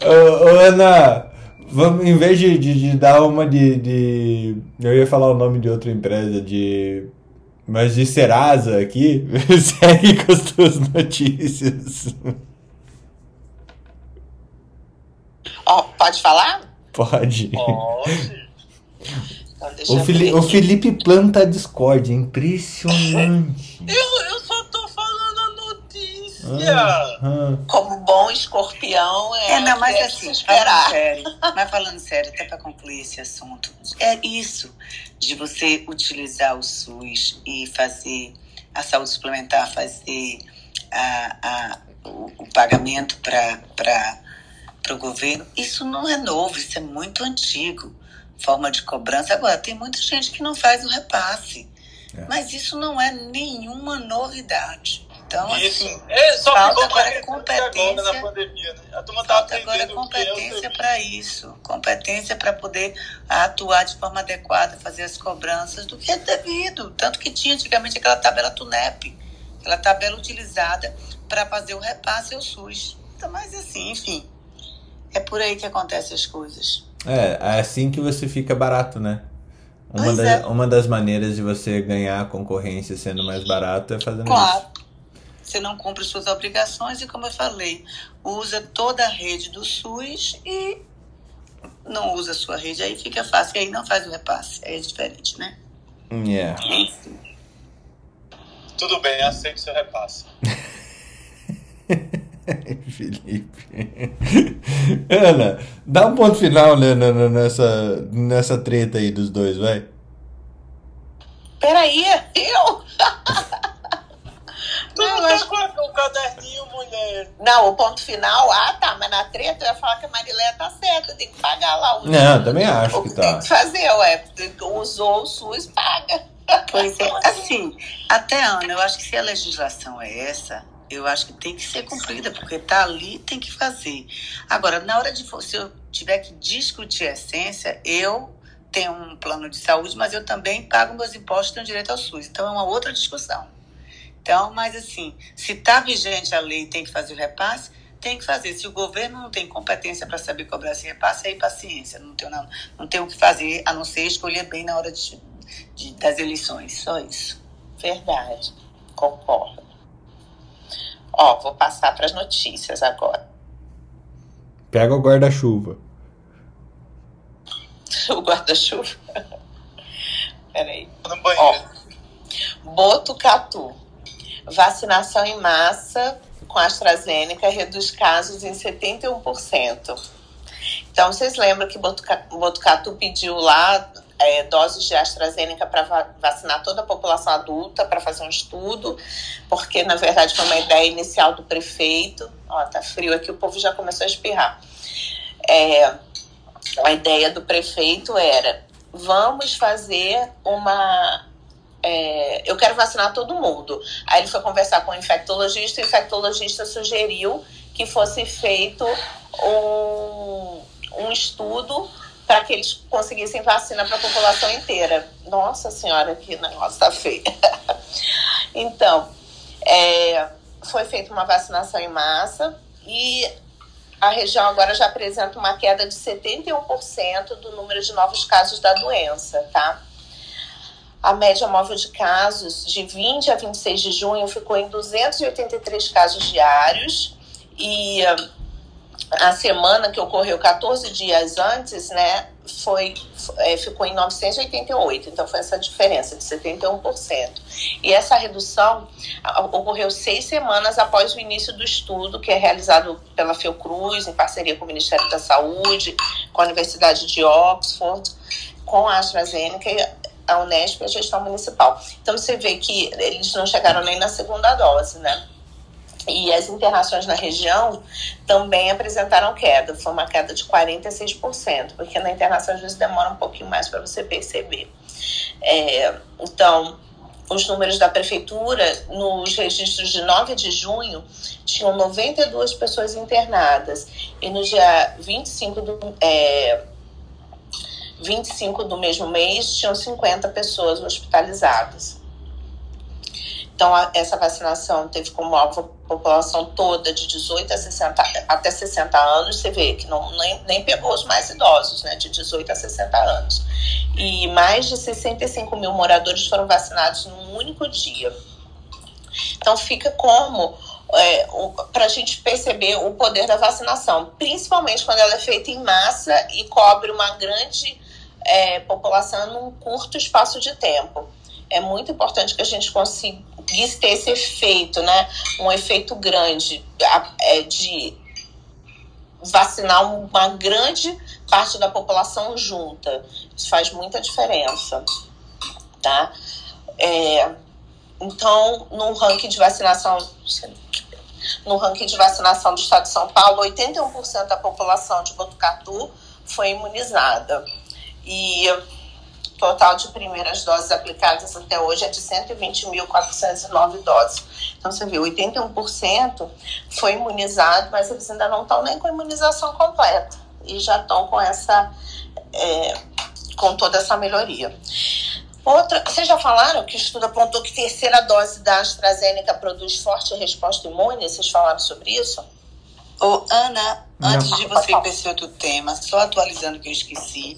Ô, ô, Ana, vamos, em vez de, de, de dar uma de, de. Eu ia falar o nome de outra empresa, de. Mas de Serasa aqui, segue com as tuas notícias. Ó, pode falar? Pode. Pode. Então, O, Fili- o. Felipe planta a discórdia, impressionante. Eu, eu só tô falando a notícia. Ah, Como bom escorpião, é, É, não, mas é assim, se falando esperar. sério, mas falando sério, até para concluir esse assunto, é isso de você utilizar o SUS e fazer a saúde suplementar, fazer a, a, o, o pagamento para o governo, isso não é novo, isso é muito antigo. Forma de cobrança. Agora, tem muita gente que não faz o repasse. É. Mas isso não é nenhuma novidade. Então, Isso. assim, É, só falta ficou agora agora competência. na pandemia, né? A turma tá Falta agora é competência para isso, competência para poder atuar de forma adequada, fazer as cobranças do que é devido. Tanto que tinha antigamente aquela tabela TUNEP, aquela tabela utilizada para fazer o repasse ao SUS. Então, mas assim, enfim, é por aí que acontecem as coisas. É, é assim que você fica barato, né? Uma, da- é. uma das maneiras de você ganhar a concorrência sendo mais barato é fazendo Claro. isso. Você não cumpre suas obrigações e, como eu falei, usa toda a rede do SUS e não usa a sua rede, aí fica fácil, e aí não faz o repasse. Aí é diferente, né? Yeah. Enfim. Tudo bem, aceito seu repasse. Felipe. Ana, dá um ponto final né, nessa, nessa treta aí dos dois, vai. Peraí, eu? Tu não tá com o caderninho, mulher. Não, o ponto final, ah tá, mas na treta eu ia falar que a Marileia tá certa, tem que pagar lá o Não, também acho o que que tá. tem que fazer, ué. Usou o SUS, paga. Pois é, assim, até Ana, eu acho que se a legislação é essa, eu acho que tem que ser cumprida, porque tá ali, tem que fazer. Agora, na hora de se eu tiver que discutir a essência, eu tenho um plano de saúde, mas eu também pago meus impostos e tenho direito ao SUS. Então é uma outra discussão. Então, mas assim, se está vigente a lei tem que fazer o repasse, tem que fazer. Se o governo não tem competência para saber cobrar esse repasse, aí paciência, não tem, não, não tem o que fazer, a não ser escolher bem na hora de, de das eleições, só isso. Verdade, concordo. Ó, vou passar para as notícias agora. Pega o guarda-chuva. o guarda-chuva. Peraí. No banheiro. Ó, Botucatu. Vacinação em massa com AstraZeneca reduz casos em 71%. Então, vocês lembram que Botucatu, Botucatu pediu lá é, doses de AstraZeneca para va vacinar toda a população adulta, para fazer um estudo, porque, na verdade, foi uma ideia inicial do prefeito. Ó, tá frio aqui, o povo já começou a espirrar. É, a ideia do prefeito era: vamos fazer uma é, eu quero vacinar todo mundo. Aí ele foi conversar com o infectologista, e o infectologista sugeriu que fosse feito um, um estudo para que eles conseguissem vacina para a população inteira. Nossa senhora, que negócio tá feio. então, é, foi feita uma vacinação em massa e a região agora já apresenta uma queda de 71% do número de novos casos da doença, tá? A média móvel de casos de 20 a 26 de junho ficou em 283 casos diários e a semana que ocorreu 14 dias antes, né, foi, é, ficou em 988, então foi essa diferença de 71%. E essa redução ocorreu seis semanas após o início do estudo, que é realizado pela Fiocruz, em parceria com o Ministério da Saúde, com a Universidade de Oxford, com a AstraZeneca e a Unesp e a gestão municipal. Então você vê que eles não chegaram nem na segunda dose, né? E as internações na região também apresentaram queda, foi uma queda de 46%, porque na internação às vezes demora um pouquinho mais para você perceber. É, então, os números da prefeitura, nos registros de 9 de junho, tinham 92 pessoas internadas, e no dia 25 do, é, 25 do mesmo mês, tinham 50 pessoas hospitalizadas. Então, essa vacinação teve como alvo população toda de 18 a 60, até 60 anos. Você vê que não, nem, nem pegou os mais idosos, né, de 18 a 60 anos. E mais de 65 mil moradores foram vacinados num único dia. Então, fica como é, para a gente perceber o poder da vacinação, principalmente quando ela é feita em massa e cobre uma grande é, população num curto espaço de tempo. É muito importante que a gente conseguisse ter esse efeito, né? Um efeito grande é, de vacinar uma grande parte da população junta. Isso faz muita diferença, tá? É, então, no ranking de vacinação, no ranking de vacinação do estado de São Paulo, 81% da população de Botucatu foi imunizada. E total de primeiras doses aplicadas até hoje é de 120.409 doses. Então, você viu, 81% foi imunizado, mas eles ainda não estão nem com a imunização completa. E já estão com essa. É, com toda essa melhoria. Outra, vocês já falaram que o estudo apontou que terceira dose da AstraZeneca produz forte resposta imune? Vocês falaram sobre isso? Ô, Ana, antes de você ir para esse outro tema, só atualizando que eu esqueci,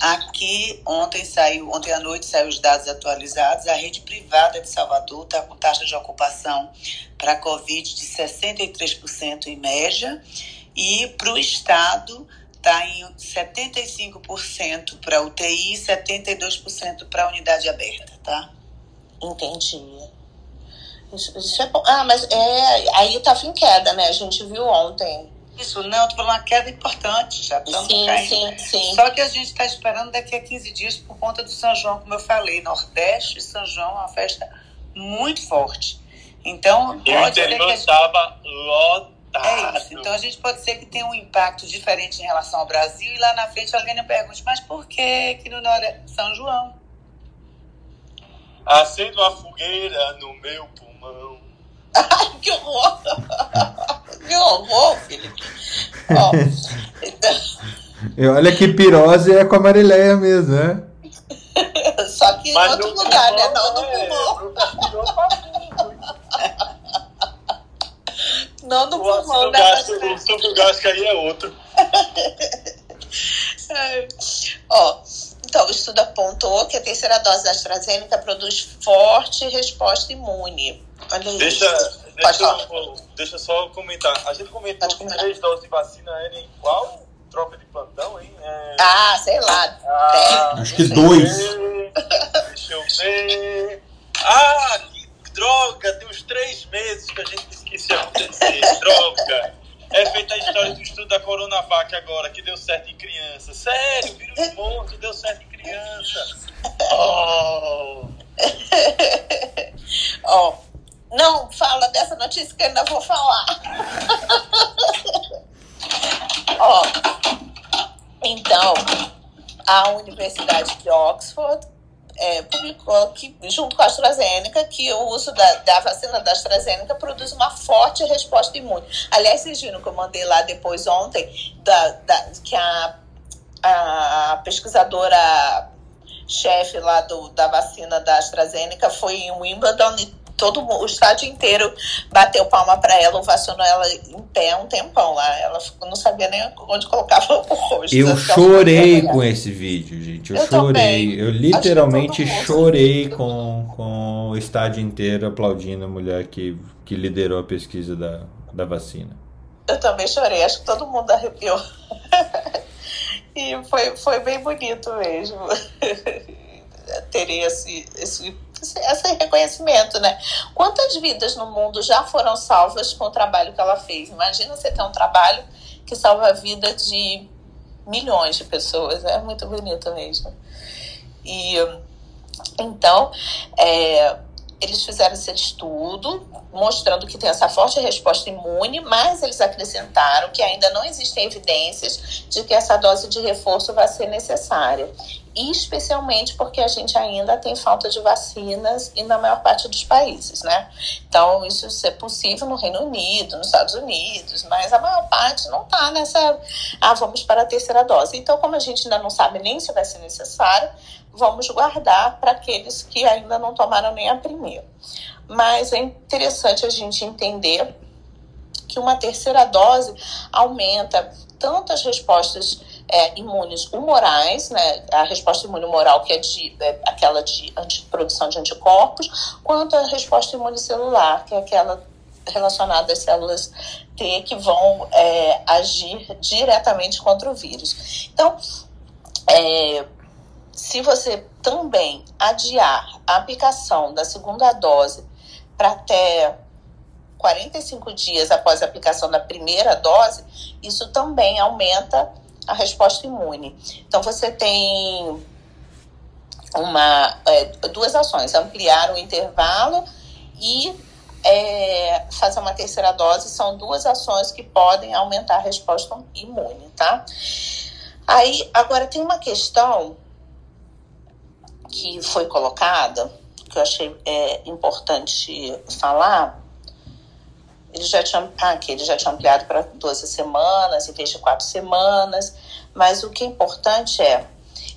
aqui ontem saiu, ontem à noite saiu os dados atualizados, a rede privada de Salvador está com taxa de ocupação para a Covid de 63% em média, e para o Estado está em 75% para UTI e 72% para unidade aberta, tá? Entendi. Isso, é bom. Ah, mas é, aí estava em queda, né? A gente viu ontem. Isso, não, estou falando uma queda importante, já estamos sim, caindo. Sim, sim. Só que a gente está esperando daqui a 15 dias por conta do São João, como eu falei. Nordeste, São João é uma festa muito forte. Então, pode ser que estava lotado. É isso. Então a gente pode ser que tenha um impacto diferente em relação ao Brasil e lá na frente alguém me pergunte, mas por que que no Nordeste São João? Acendo a fogueira no meu pulmão. Ai, que horror! que horror, Felipe! Ó, então... E olha que pirose é com a Marileia mesmo, né? Só que em Mas outro no lugar, né? pulmão, Não no pulmão. no pulmão tá Não O pulmão ácido da gástrico, o gástrico aí é outro. Ó, então, o estudo apontou que a terceira dose da AstraZeneca produz forte resposta imune. Olha isso. Deixa, deixa, eu, deixa só comentar. A gente comentou que três doses de vacina eram em qual troca de plantão, hein? É... Ah, sei lá. Ah, tem, Acho que dois. Deixa eu ver. Ah, que droga! Tem uns três meses que a gente disse que isso ia acontecer. droga! É feita a história do estudo da Coronavac agora, que deu certo em criança. Sério, vírus morto deu certo em criança. Oh. Ó, não fala dessa notícia que eu ainda vou falar. Ó, então, a Universidade de Oxford é, publicou que, junto com a AstraZeneca, que o uso da, da vacina da AstraZeneca produz uma forte resposta imune. Aliás, vocês viram que eu mandei lá depois ontem, da, da- que a, a pesquisadora chefe lá do, da vacina da AstraZeneca foi em Wimbledon e todo o estádio inteiro bateu palma para ela, ovacionou ela em pé um tempão lá. Ela não sabia nem onde colocava o rosto. Eu chorei foi com esse vídeo, gente. Eu, Eu chorei. Eu literalmente chorei com, com o estádio inteiro aplaudindo a mulher que, que liderou a pesquisa da, da vacina. Eu também chorei, acho que todo mundo arrepiou. e foi, foi bem bonito mesmo. Terem esse, esse, esse reconhecimento, né? Quantas vidas no mundo já foram salvas com o trabalho que ela fez? Imagina você ter um trabalho que salva a vida de milhões de pessoas. É muito bonito mesmo. E então, é, eles fizeram esse estudo mostrando que tem essa forte resposta imune, mas eles acrescentaram que ainda não existem evidências de que essa dose de reforço vai ser necessária. Especialmente porque a gente ainda tem falta de vacinas e na maior parte dos países, né? Então, isso é possível no Reino Unido, nos Estados Unidos, mas a maior parte não está nessa. Ah, vamos para a terceira dose. Então, como a gente ainda não sabe nem se vai ser necessário, vamos guardar para aqueles que ainda não tomaram nem a primeira. Mas é interessante a gente entender que uma terceira dose aumenta tanto as respostas é, imunes humorais, né, a resposta imune humoral, que é, de, é aquela de produção de anticorpos, quanto a resposta imune celular, que é aquela relacionada às células T que vão é, agir diretamente contra o vírus. Então, é, se você também adiar a aplicação da segunda dose para até 45 dias após a aplicação da primeira dose, isso também aumenta a resposta imune. Então, você tem uma, é, duas ações: ampliar o intervalo e é, fazer uma terceira dose. São duas ações que podem aumentar a resposta imune, tá? Aí, agora tem uma questão que foi colocada, que eu achei é, importante falar. Ele já tinha, ah, já tinha ampliado para 12 semanas, em vez de 4 semanas, mas o que é importante é,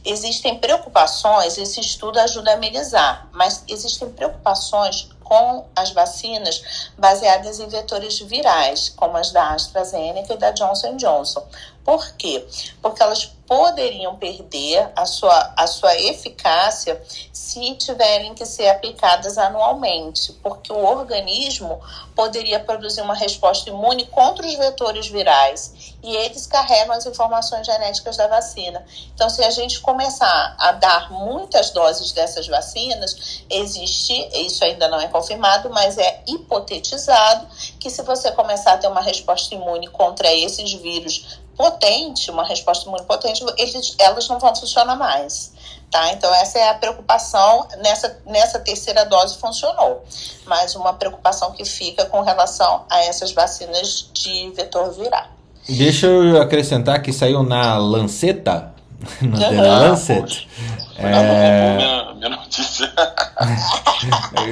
existem preocupações, esse estudo ajuda a amenizar, mas existem preocupações com as vacinas baseadas em vetores virais, como as da AstraZeneca e da Johnson Johnson. Por quê? Porque elas poderiam perder a sua, a sua eficácia se tiverem que ser aplicadas anualmente, porque o organismo poderia produzir uma resposta imune contra os vetores virais e eles carregam as informações genéticas da vacina. Então, se a gente começar a dar muitas doses dessas vacinas, existe, isso ainda não é confirmado, mas é hipotetizado que se você começar a ter uma resposta imune contra esses vírus potente, uma resposta imune potente, eles, elas não vão funcionar mais. Tá? Então, essa é a preocupação. Nessa, nessa terceira dose funcionou, mas uma preocupação que fica com relação a essas vacinas de vetor viral. Deixa eu acrescentar que saiu na Lanceta, na Aham. Lancet. É. é... minha, minha notícia.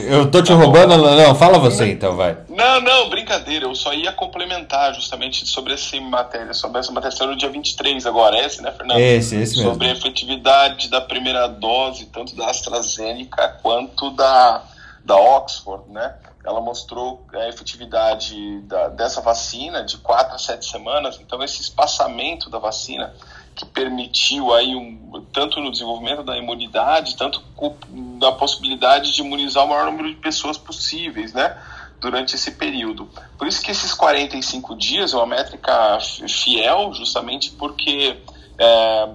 Eu tô te roubando? Não, fala você então, vai. Não, não, brincadeira. Eu só ia complementar justamente sobre essa matéria, sobre essa matéria no dia 23 agora, é esse, né, Fernando? Esse, esse mesmo. Sobre a efetividade da primeira dose, tanto da AstraZeneca quanto da, da Oxford, né? Ela mostrou a efetividade da, dessa vacina de 4 a 7 semanas. Então, esse espaçamento da vacina que permitiu aí um, tanto no desenvolvimento da imunidade, tanto da possibilidade de imunizar o maior número de pessoas possíveis, né? Durante esse período. Por isso que esses 45 dias é uma métrica fiel, justamente porque é,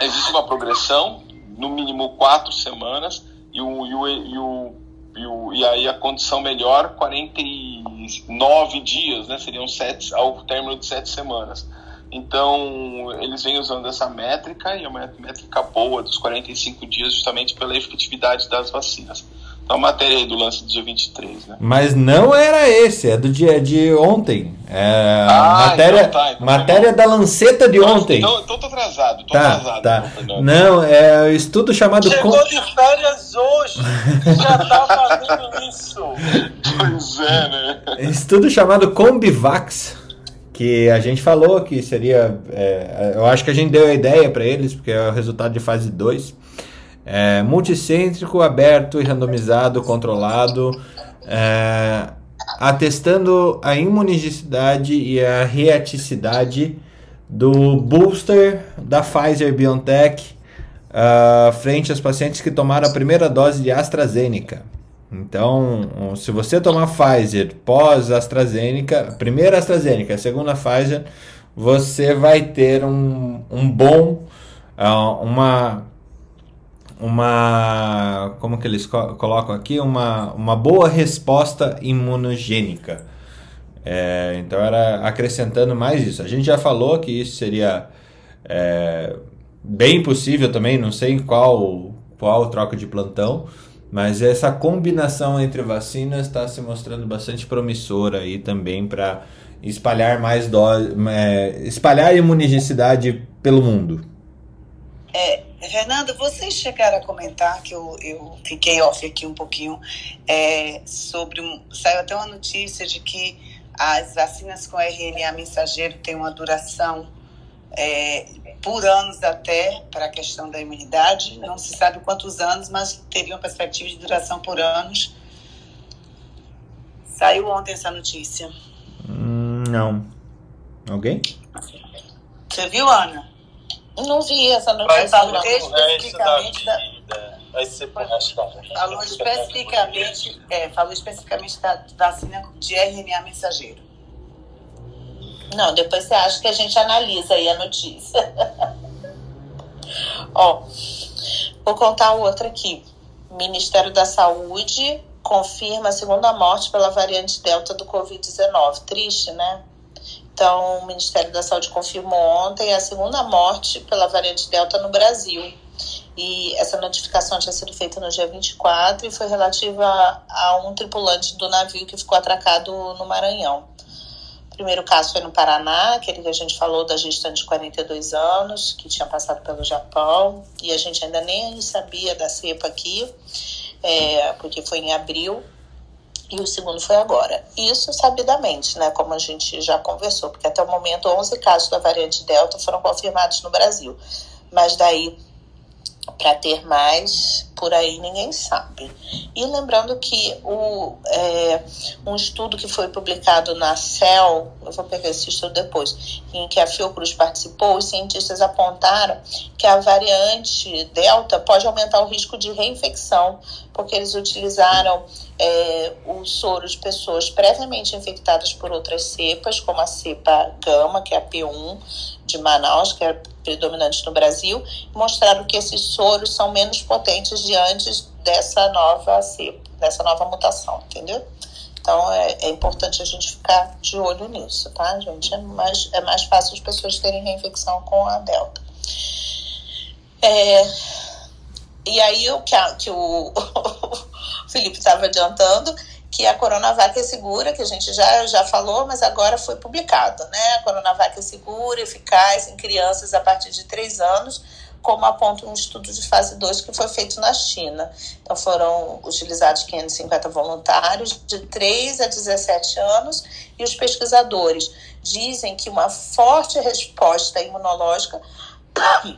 existe uma progressão, no mínimo quatro semanas, e, o, e, o, e, o, e, o, e aí a condição melhor, 49 dias, né? Seriam sete, ao término de sete semanas. Então, eles vêm usando essa métrica, e é uma métrica boa dos 45 dias, justamente pela efetividade das vacinas. Então, a matéria aí do lance do dia 23, né? Mas não era esse, é do dia de ontem. É Ah, matéria então tá, então matéria da Lanceta de ontem. Então, então tô atrasado, tô Tá, atrasado. tá. então, Fernando. Não, é o estudo chamado. Chegou de férias hoje, já tá fazendo isso. Pois é, né? Estudo chamado Combivax, que a gente falou que seria. é, eu acho que a gente deu a ideia para eles, porque é o resultado de fase 2. É, multicêntrico, aberto e randomizado, controlado, é, atestando a imunogenicidade e a reaticidade do booster da Pfizer BioNTech ah, frente aos pacientes que tomaram a primeira dose de AstraZeneca. Então, se você tomar Pfizer pós AstraZeneca, primeira AstraZeneca, segunda Pfizer, você vai ter um, um bom, ah, uma, uma, como que eles co- colocam aqui, uma, uma boa resposta imunogênica. É, então era acrescentando mais isso. A gente já falou que isso seria é, bem possível também, não sei qual, qual troca de plantão, mas essa combinação entre vacinas está se mostrando bastante promissora aí também para espalhar mais dose, é, espalhar a imunogenicidade pelo mundo. É, Fernando, vocês chegaram a comentar que eu, eu fiquei off aqui um pouquinho é, sobre um, saiu até uma notícia de que as vacinas com RNA mensageiro têm uma duração é, por anos até para a questão da imunidade. Não se sabe quantos anos, mas teria uma perspectiva de duração por anos. Saiu ontem essa notícia. Hum, não. Alguém? Você viu, Ana? Não vi essa notícia, falo não. ser pro resto da especificamente da-. Falou especificamente, é, falou especificamente da vacina de RNA mensageiro. Não, depois você acha que a gente analisa aí a notícia. Ó, vou contar outra aqui. Ministério da Saúde confirma a segunda morte pela variante Delta do Covid-19. Triste, né? Então, o Ministério da Saúde confirmou ontem a segunda morte pela variante Delta no Brasil. E essa notificação tinha sido feita no dia 24 e foi relativa a um tripulante do navio que ficou atracado no Maranhão. O primeiro caso foi no Paraná, aquele que a gente falou da gestante de 42 anos, que tinha passado pelo Japão, e a gente ainda nem sabia da cepa aqui, é, porque foi em abril, e o segundo foi agora. Isso sabidamente, né, como a gente já conversou, porque até o momento 11 casos da variante Delta foram confirmados no Brasil, mas daí para ter mais, por aí ninguém sabe. E lembrando que o, é, um estudo que foi publicado na Cell, eu vou pegar esse estudo depois, em que a Fiocruz participou, os cientistas apontaram que a variante Delta pode aumentar o risco de reinfecção, porque eles utilizaram é, o soro de pessoas previamente infectadas por outras cepas, como a cepa gama, que é a P1 de Manaus, que é predominante no Brasil, mostraram que esses soros são menos potentes diante dessa nova dessa nova mutação, entendeu? Então é, é importante a gente ficar de olho nisso, tá, gente? É mais, é mais fácil as pessoas terem reinfecção com a Delta. É, e aí o que, a, que o Felipe estava adiantando, que a Coronavac é segura, que a gente já, já falou, mas agora foi publicado, né? A Coronavac é segura, eficaz em crianças a partir de 3 anos, como aponta um estudo de fase 2 que foi feito na China. Então foram utilizados 550 voluntários de 3 a 17 anos e os pesquisadores dizem que uma forte resposta imunológica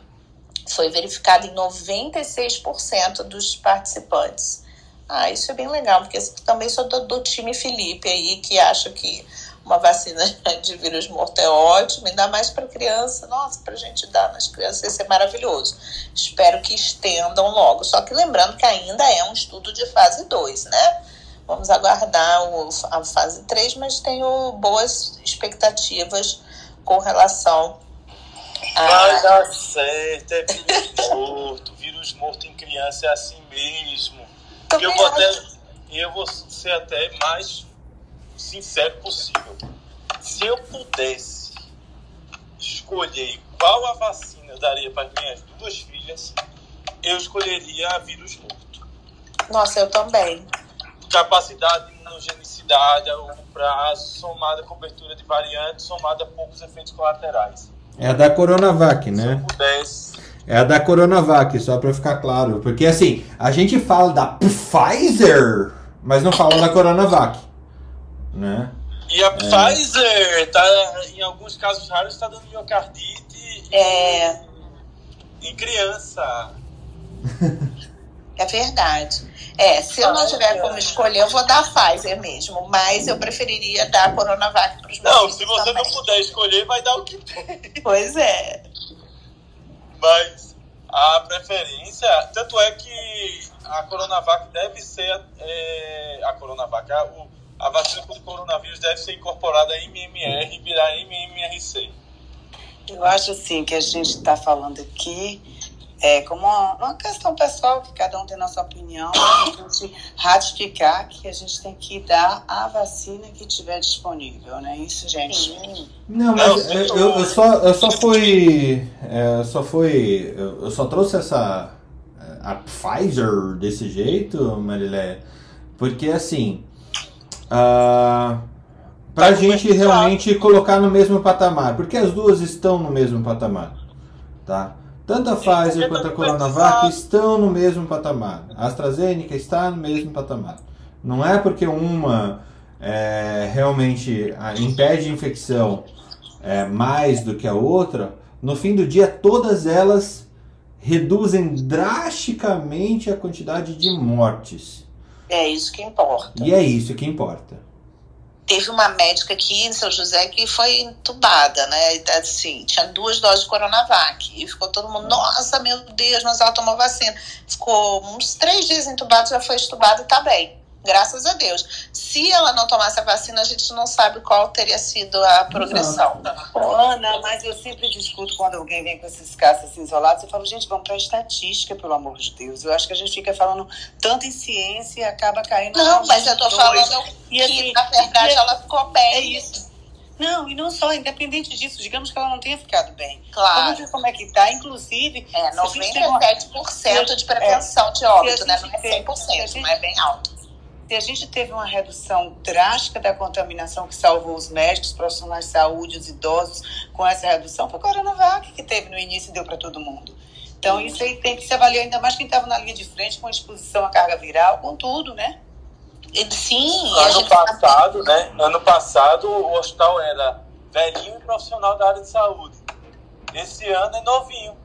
foi verificada em 96% dos participantes. Ah, isso é bem legal, porque também sou do, do time Felipe aí, que acha que uma vacina de vírus morto é ótima, ainda mais para criança. Nossa, para a gente dar nas crianças ia ser maravilhoso. Espero que estendam logo. Só que lembrando que ainda é um estudo de fase 2, né? Vamos aguardar o, a fase 3, mas tenho boas expectativas com relação a. Vai dar certo, é vírus morto. Vírus morto em criança é assim mesmo. Eu vou, até, eu vou ser até mais sincero possível. Se eu pudesse escolher qual a vacina eu daria para minhas duas filhas, eu escolheria a vírus morto. Nossa, eu também. Capacidade de imunogenicidade a longo prazo, somada a cobertura de variantes, somada a poucos efeitos colaterais. É a da Coronavac, né? Se eu pudesse. É a da Coronavac, só para ficar claro. Porque assim, a gente fala da Pfizer, mas não fala da Coronavac né? E a é. Pfizer, tá, em alguns casos raros, está dando miocardite é... em criança. É verdade. É, se eu não tiver como escolher, eu vou dar a Pfizer mesmo, mas eu preferiria dar a Coronavac para os meus Não, se você também. não puder escolher, vai dar o que tem. Pois é. Mas a preferência, tanto é que a Coronavac deve ser é, a Coronavac, a, o, a vacina contra o coronavírus deve ser incorporada a MMR e virar MMRC. Eu acho assim que a gente está falando aqui é como uma, uma, questão pessoal, que cada um tem a sua opinião, a gente ratificar que a gente tem que dar a vacina que tiver disponível, não é isso, gente? Não, mas eu, eu, só, eu só fui. É, só foi. Eu só trouxe essa. a Pfizer desse jeito, Marilé, porque assim. Uh, para a tá gente realmente colocar no mesmo patamar, porque as duas estão no mesmo patamar, tá? Tanto a Pfizer quanto a Coronavac estão no mesmo patamar. A AstraZeneca está no mesmo patamar. Não é porque uma é, realmente impede infecção é, mais do que a outra, no fim do dia todas elas reduzem drasticamente a quantidade de mortes. É isso que importa. E é isso que importa. Teve uma médica aqui em São José que foi entubada, né? Assim, tinha duas doses de Coronavac. E ficou todo mundo, nossa, meu Deus, mas ela tomou vacina. Ficou uns três dias entubada, já foi entubada e tá bem graças a Deus. Se ela não tomasse a vacina, a gente não sabe qual teria sido a progressão. Ana, mas eu sempre discuto quando alguém vem com esses casos assim, isolados, eu falo, gente, vamos para a estatística, pelo amor de Deus. Eu acho que a gente fica falando tanto em ciência e acaba caindo... Não, mas eu tô falando e, assim, que, na verdade, e, ela ficou bem. É isso. Não, e não só, independente disso, digamos que ela não tenha ficado bem. Claro. Vamos ver como é que tá, inclusive. É, 97% de prevenção de óbito, né? Não é 100%, gente, mas é bem alto se a gente teve uma redução drástica da contaminação que salvou os médicos, os profissionais de saúde, os idosos, com essa redução, foi a Coronavac que teve no início e deu para todo mundo. Então, isso aí tem que se avaliar, ainda mais quem estava na linha de frente com exposição à carga viral, com tudo, né? Sim. Ano passado, né? Ano passado, o hospital era velhinho e profissional da área de saúde. Esse ano é novinho.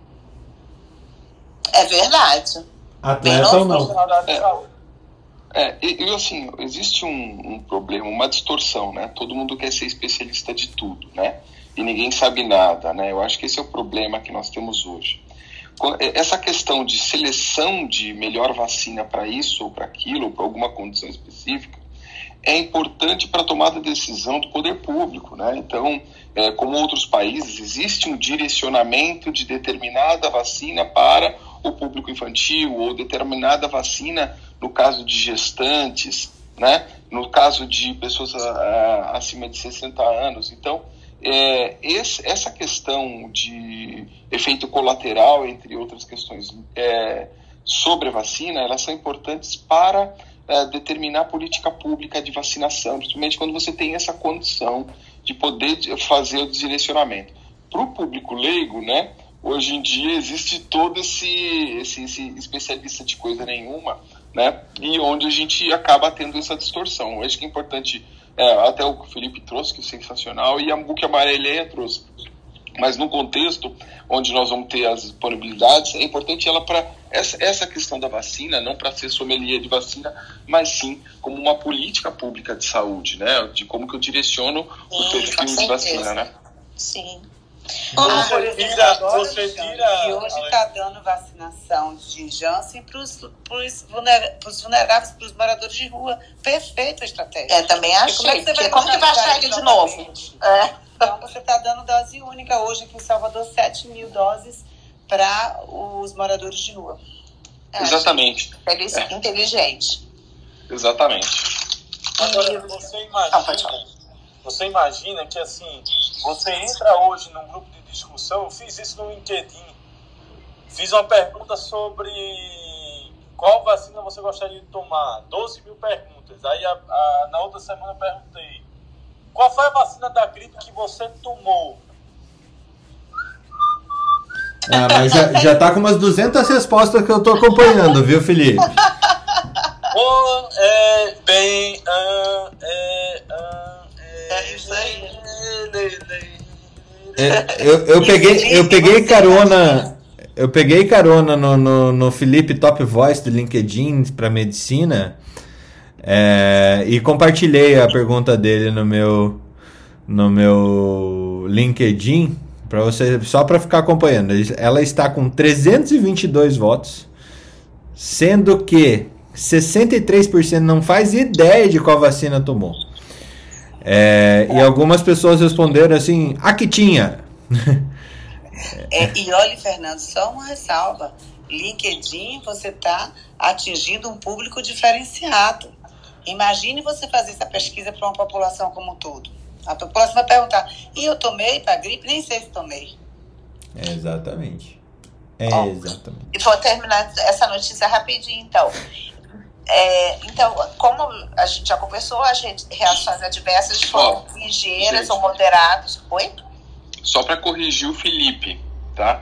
É verdade. Atleta ou não? Da área de é. saúde. É, e, assim, existe um, um, problema, uma distorção, né? Todo mundo quer ser especialista de tudo, né? E ninguém sabe nada, né? Eu acho que esse é o problema que nós temos hoje. Essa questão de seleção de melhor vacina para isso ou para aquilo, ou para alguma condição específica, é importante para a tomada de decisão do poder público, né? Então, é, como outros países, existe um direcionamento de determinada vacina para o público infantil ou determinada vacina no caso de gestantes, né? no caso de pessoas a, a, acima de 60 anos. Então, é, esse, essa questão de efeito colateral, entre outras questões, é, sobre a vacina, elas são importantes para é, determinar a política pública de vacinação, principalmente quando você tem essa condição de poder fazer o direcionamento. Para o público leigo, né, hoje em dia existe todo esse, esse, esse especialista de coisa nenhuma, né? E onde a gente acaba tendo essa distorção. Eu acho que é importante, é, até o que o Felipe trouxe, que é sensacional, e a Book Amareleia trouxe. Mas no contexto onde nós vamos ter as disponibilidades, é importante ela para essa, essa questão da vacina, não para ser sommelier de vacina, mas sim como uma política pública de saúde, né? De como que eu direciono o perfil de vacina, né? Sim. Você Ah, tira, agora, você tira. E hoje está dando vacinação de Janssen para os vulneráveis, para os moradores de rua. Perfeita a estratégia. É, também Porque achei. como que vai botar achar isso ele de novo? É. Então você está dando dose única hoje aqui em Salvador, 7 mil doses para os moradores de rua. É, Exatamente, Feliz, inteligente. exatamente. Agora, você Ah, pode falar. imagina, você imagina que assim, você entra hoje num grupo de discussão, eu fiz isso no LinkedIn, fiz uma pergunta sobre qual vacina você gostaria de tomar, 12 mil perguntas, aí a- a- na outra semana eu perguntei, qual foi a vacina da gripe que você tomou? Ah, mas já, já tá com umas 200 respostas que eu tô acompanhando, viu, Felipe? Ou é bem. ah, é, ah, Isso aí. É, Eu, eu peguei, eu peguei carona. Eu peguei carona no, no, no Felipe Top Voice do LinkedIn para medicina é, e compartilhei a pergunta dele no meu no meu LinkedIn para você só para ficar acompanhando. Ela está com 322 votos, sendo que 63% não faz ideia de qual vacina tomou. É, e algumas pessoas responderam assim: a que tinha. É, e olha, Fernando, só uma ressalva. LinkedIn, você está atingindo um público diferenciado. Imagine você fazer essa pesquisa para uma população como um todo. A população vai perguntar, e eu tomei para gripe? Nem sei se tomei. É, exatamente. É, exatamente. E vou terminar essa notícia rapidinho, então. É, então, como a gente já conversou, as re- reações adversas foram ligeiras gente. ou moderadas. Oi? Só para corrigir o Felipe, tá?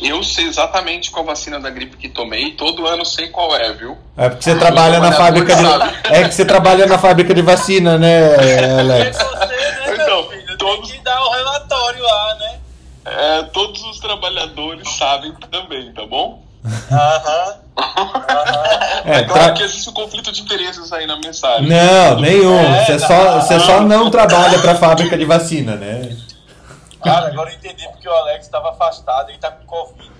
Eu sei exatamente qual vacina da gripe que tomei, todo ano sei qual é, viu? É porque você trabalha na fábrica de. É que você trabalha na fábrica de vacina, né, É Alex? você, né, Então, filho? Tem todos- que dar o relatório lá, né? É, todos os trabalhadores sabem também, tá bom? Aham. É, É claro tra- que existe um conflito de interesses aí na mensagem. Não, nenhum. É, Você só, não. você só não trabalha pra fábrica de vacina, né? Cara, agora eu entendi porque o Alex estava afastado, ele tá com Covid.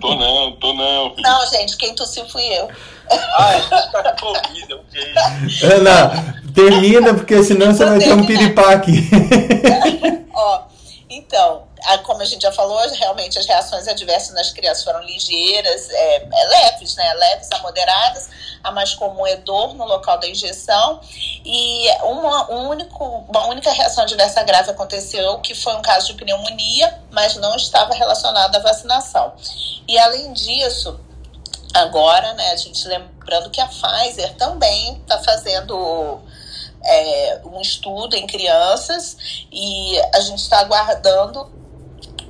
Tô não, tô não. Não, gente, quem tossiu fui eu. Ah, ele tá com Covid, ok. Ana, termina, porque senão você vai ter um piripaque. Ó, então, a- como a gente já falou, realmente as reações adversas nas crianças foram ligeiras, é, é leves, né? Leves a moderadas. A mais comum é dor no local da injeção. E uma, um único, uma única reação adversa grave aconteceu, que foi um caso de pneumonia, mas não estava relacionada à vacinação. E além disso, agora, né, a gente lembrando que a Pfizer também está fazendo é, um estudo em crianças e a gente está aguardando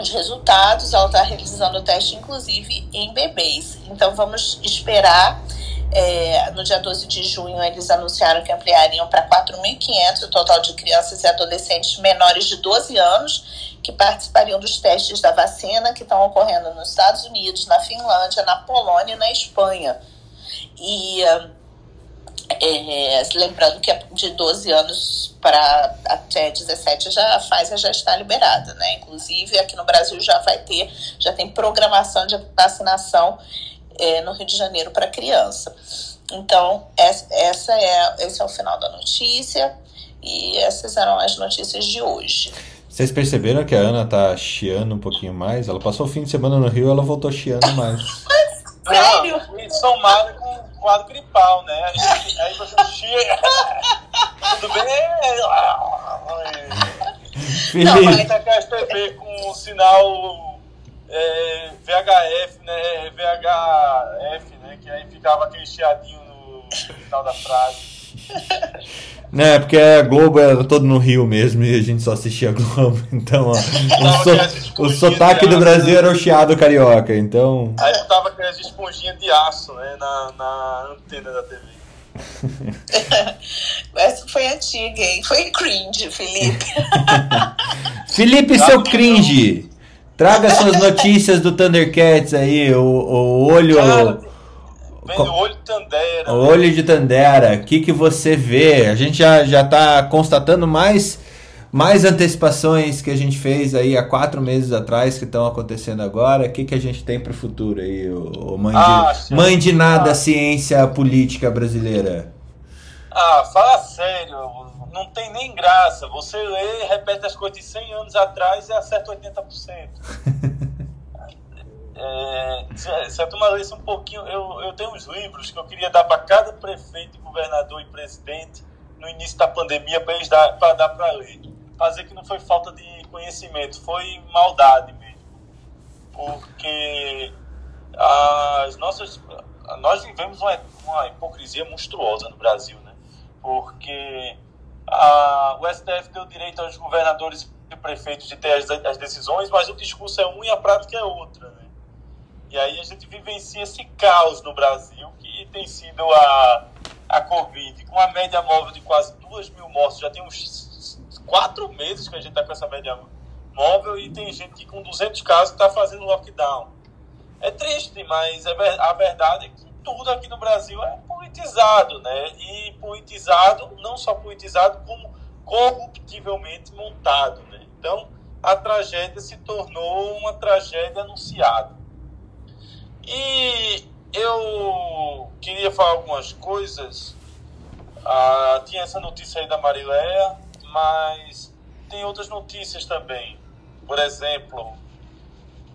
os resultados. Ela está realizando o teste, inclusive, em bebês. Então, vamos esperar. É, no dia 12 de junho, eles anunciaram que ampliariam para 4.500 o total de crianças e adolescentes menores de 12 anos que participariam dos testes da vacina que estão ocorrendo nos Estados Unidos, na Finlândia, na Polônia e na Espanha. E é, lembrando que de 12 anos para até 17 já a Pfizer já está liberada, né? Inclusive aqui no Brasil já vai ter, já tem programação de vacinação é, no Rio de Janeiro para criança. Então, essa, é, esse é o final da notícia e essas eram as notícias de hoje. Vocês perceberam que a Ana tá chiando um pouquinho mais? Ela passou o fim de semana no Rio ela voltou chiando mais. Sério? Não, e somado com quadro gripal, né? Aí, aí você chega. Tudo bem? Felipe, Aí tá aquelas TV com sinal é, VHF, né? VHF, né? Que aí ficava aquele chiadinho no final da frase. Né? Porque a Globo era todo no Rio mesmo e a gente só assistia a Globo. Então, ó, o, so- o sotaque do Brasil era o chiado carioca. Então, Aí botava aquelas esponjinhas de aço, né? Na, na antena da TV. Essa foi antiga, hein? Foi cringe, Felipe. Felipe, seu cringe. Traga suas notícias do Thundercats aí, o, o olho. Cara, vem o olho de Tandera. O olho de Tandera, o que, que você vê? A gente já, já tá constatando mais, mais antecipações que a gente fez aí há quatro meses atrás que estão acontecendo agora. O que, que a gente tem para o futuro aí, o mãe, de, Ah, sim. mãe de nada, Ah. ciência política brasileira? Ah, fala sério, não tem nem graça. Você lê, repete as coisas de 100 anos atrás e acerta 80%. É, se, se a turma lesse um pouquinho, eu, eu tenho uns livros que eu queria dar para cada prefeito, governador e presidente no início da pandemia para dar para dar para ler. Fazer que não foi falta de conhecimento, foi maldade mesmo. Porque as nossas nós vivemos uma, uma hipocrisia monstruosa no Brasil, né? Porque a, o STF deu direito aos governadores e prefeitos de ter as, as decisões, mas o discurso é um e a prática é outra, né? E aí a gente vivencia esse caos no Brasil, que tem sido a, a Covid, com a média móvel de quase 2 mil mortes. Já tem uns quatro meses que a gente está com essa média móvel e tem gente que com 200 casos está fazendo lockdown. É triste, mas é a verdade é que tudo aqui no Brasil é politizado, né? E politizado, não só politizado, como corruptivelmente montado, né? Então, a tragédia se tornou uma tragédia anunciada. E eu queria falar algumas coisas. Ah, tinha essa notícia aí da Marileia, mas tem outras notícias também. Por exemplo,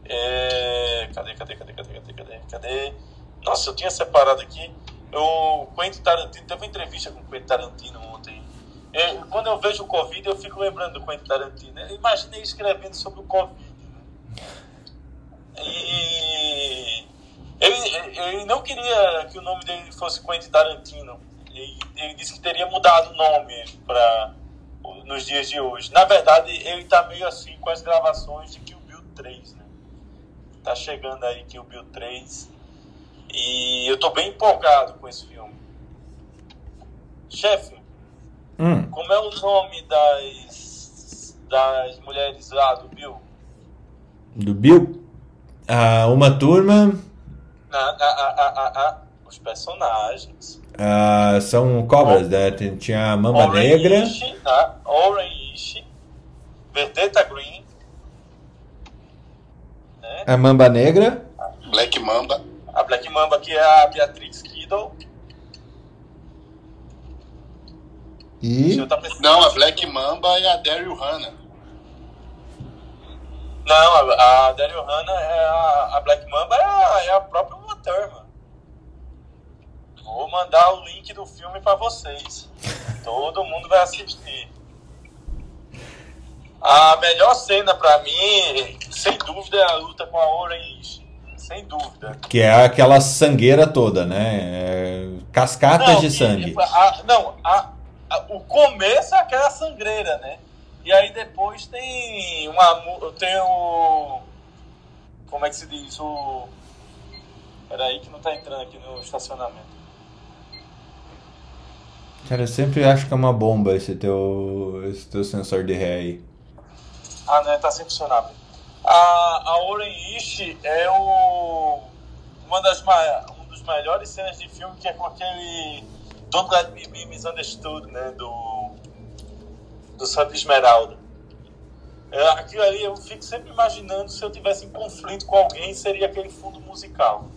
é... cadê, cadê, cadê, cadê, cadê, cadê, cadê? Nossa, eu tinha separado aqui. O Quentin Tarantino, teve uma entrevista com o Quentin Tarantino ontem. É, quando eu vejo o Covid, eu fico lembrando do Quentin Tarantino. Eu imaginei escrevendo sobre o Covid. Né? E ele, ele não queria que o nome dele fosse Quentin Tarantino. Ele, ele disse que teria mudado o nome para nos dias de hoje. Na verdade, ele está meio assim com as gravações de Kill Bill 3, né? Tá chegando aí Kill Bill 3. E eu tô bem empolgado com esse filme. Chefe, Hum, como é o nome das, das mulheres lá do Bill? do Bill? Ah, uma turma. Os personagens. ah, são cobras, né? Tinha a Mamba Negra. Orange, tá? Orange, Verdeta Green, né? A Mamba Negra. Black Mamba. A Black Mamba, que é a Beatrix Kiddo. E. Não, a Black Mamba é a Daryl Hannah. Não, a, a Daryl Hannah é a, a Black Mamba é a, é a própria Uma Thurman. Vou mandar o link do filme pra vocês. Todo mundo vai assistir. A melhor cena pra mim, sem dúvida, é a luta com a Orange. Sem dúvida. Que é aquela sangueira toda, né? É, Cascatas de e- sangue. a- não, a- o começo é aquela sangreira, né? E aí depois tem uma tem o como é que se diz o Peraí que não tá entrando aqui no estacionamento. Cara, eu sempre acho que é uma bomba esse teu, esse teu sensor de ré aí. Ah, não, tá sem funcionar. A, a Orenishi é o uma das ma- um dos melhores cenas de filme que é com aquele Don't Let Me Be Misunderstood, né, do do Santa Esmeralda. É, aquilo ali eu fico sempre imaginando se eu tivesse em conflito com alguém seria aquele fundo musical.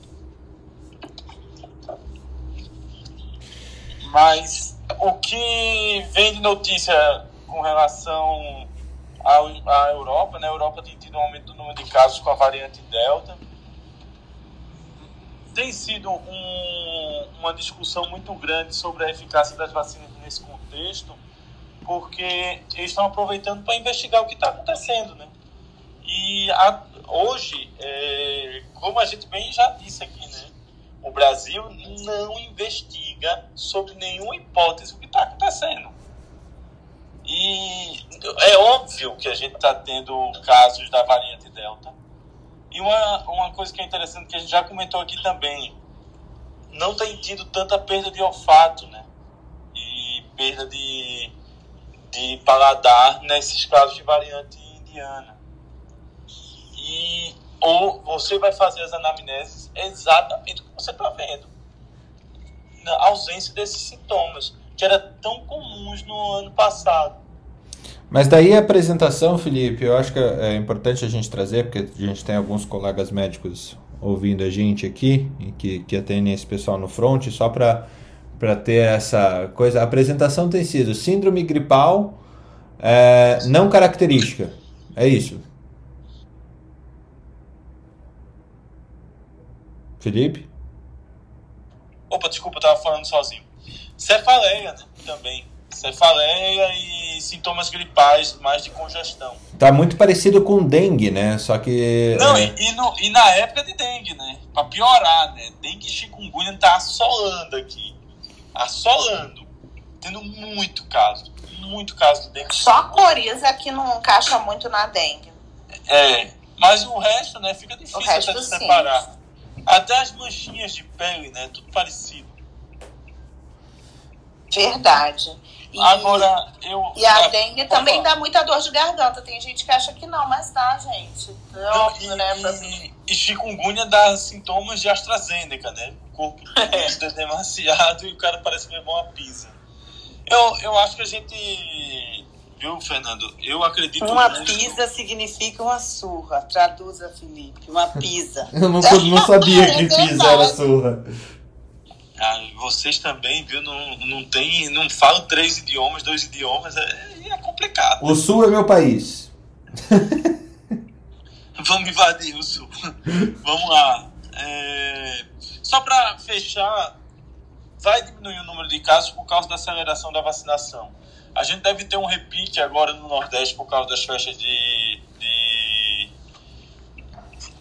Mas o que vem de notícia com relação à Europa, né? A Europa tem tido um aumento do número de casos com a variante Delta. Tem sido um- uma discussão muito grande sobre a eficácia das vacinas nesse contexto, porque eles estão aproveitando para investigar o que está acontecendo, né? E a- hoje, é, como a gente bem já disse aqui, né? O Brasil não investiga sobre nenhuma hipótese o que está acontecendo. E é óbvio que a gente está tendo casos da variante Delta. E uma, uma coisa que é interessante, que a gente já comentou aqui também, não tem tido tanta perda de olfato, né? E perda de, de paladar nesses casos de variante mediana. E, ou você vai fazer as anamneses exatamente como você está vendo. Na ausência desses sintomas, que eram tão comuns no ano passado. Mas daí a apresentação, Felipe, eu acho que é importante a gente trazer, porque a gente tem alguns colegas médicos ouvindo a gente aqui, que, que atendem esse pessoal no front, só para ter essa coisa. A apresentação tem sido síndrome gripal é, não característica. É isso. Felipe? Opa, desculpa, eu tava falando sozinho. Cefaleia, né? Também. Cefaleia e sintomas gripais, mais de congestão. Tá muito parecido com dengue, né? Só que. Não, é... e, e, no, e, na época de dengue, né? Pra piorar, né? Dengue chikungunya tá assolando aqui. Assolando. Tendo muito caso. Muito caso de dengue. Só a coriza que não encaixa muito na dengue. É. Mas o resto, né? Fica difícil até de separar. Até as manchinhas de pele, né? Tudo parecido. Verdade. E, Agora, eu. E a dengue também dá muita dor de garganta. Tem gente que acha que não, mas dá, gente. É óbvio, e, né? Pra... E, e chikungunya dá sintomas de AstraZeneca, né? O corpo é demasiado e o cara parece que levou uma pizza. Eu, eu acho que a gente. Viu, Fernando? Eu acredito. Uma muito... pizza significa uma surra. Traduza, Felipe. Uma pizza. eu não, não sabia que pizza era surra. Ah, vocês também, viu? Não, não tem. Não falam três idiomas, dois idiomas, é, é complicado. O sul é meu país. Vamos invadir o sul. Vamos lá. É... Só para fechar, vai diminuir o número de casos por causa da aceleração da vacinação. A gente deve ter um repique agora no Nordeste por causa das festas de, de,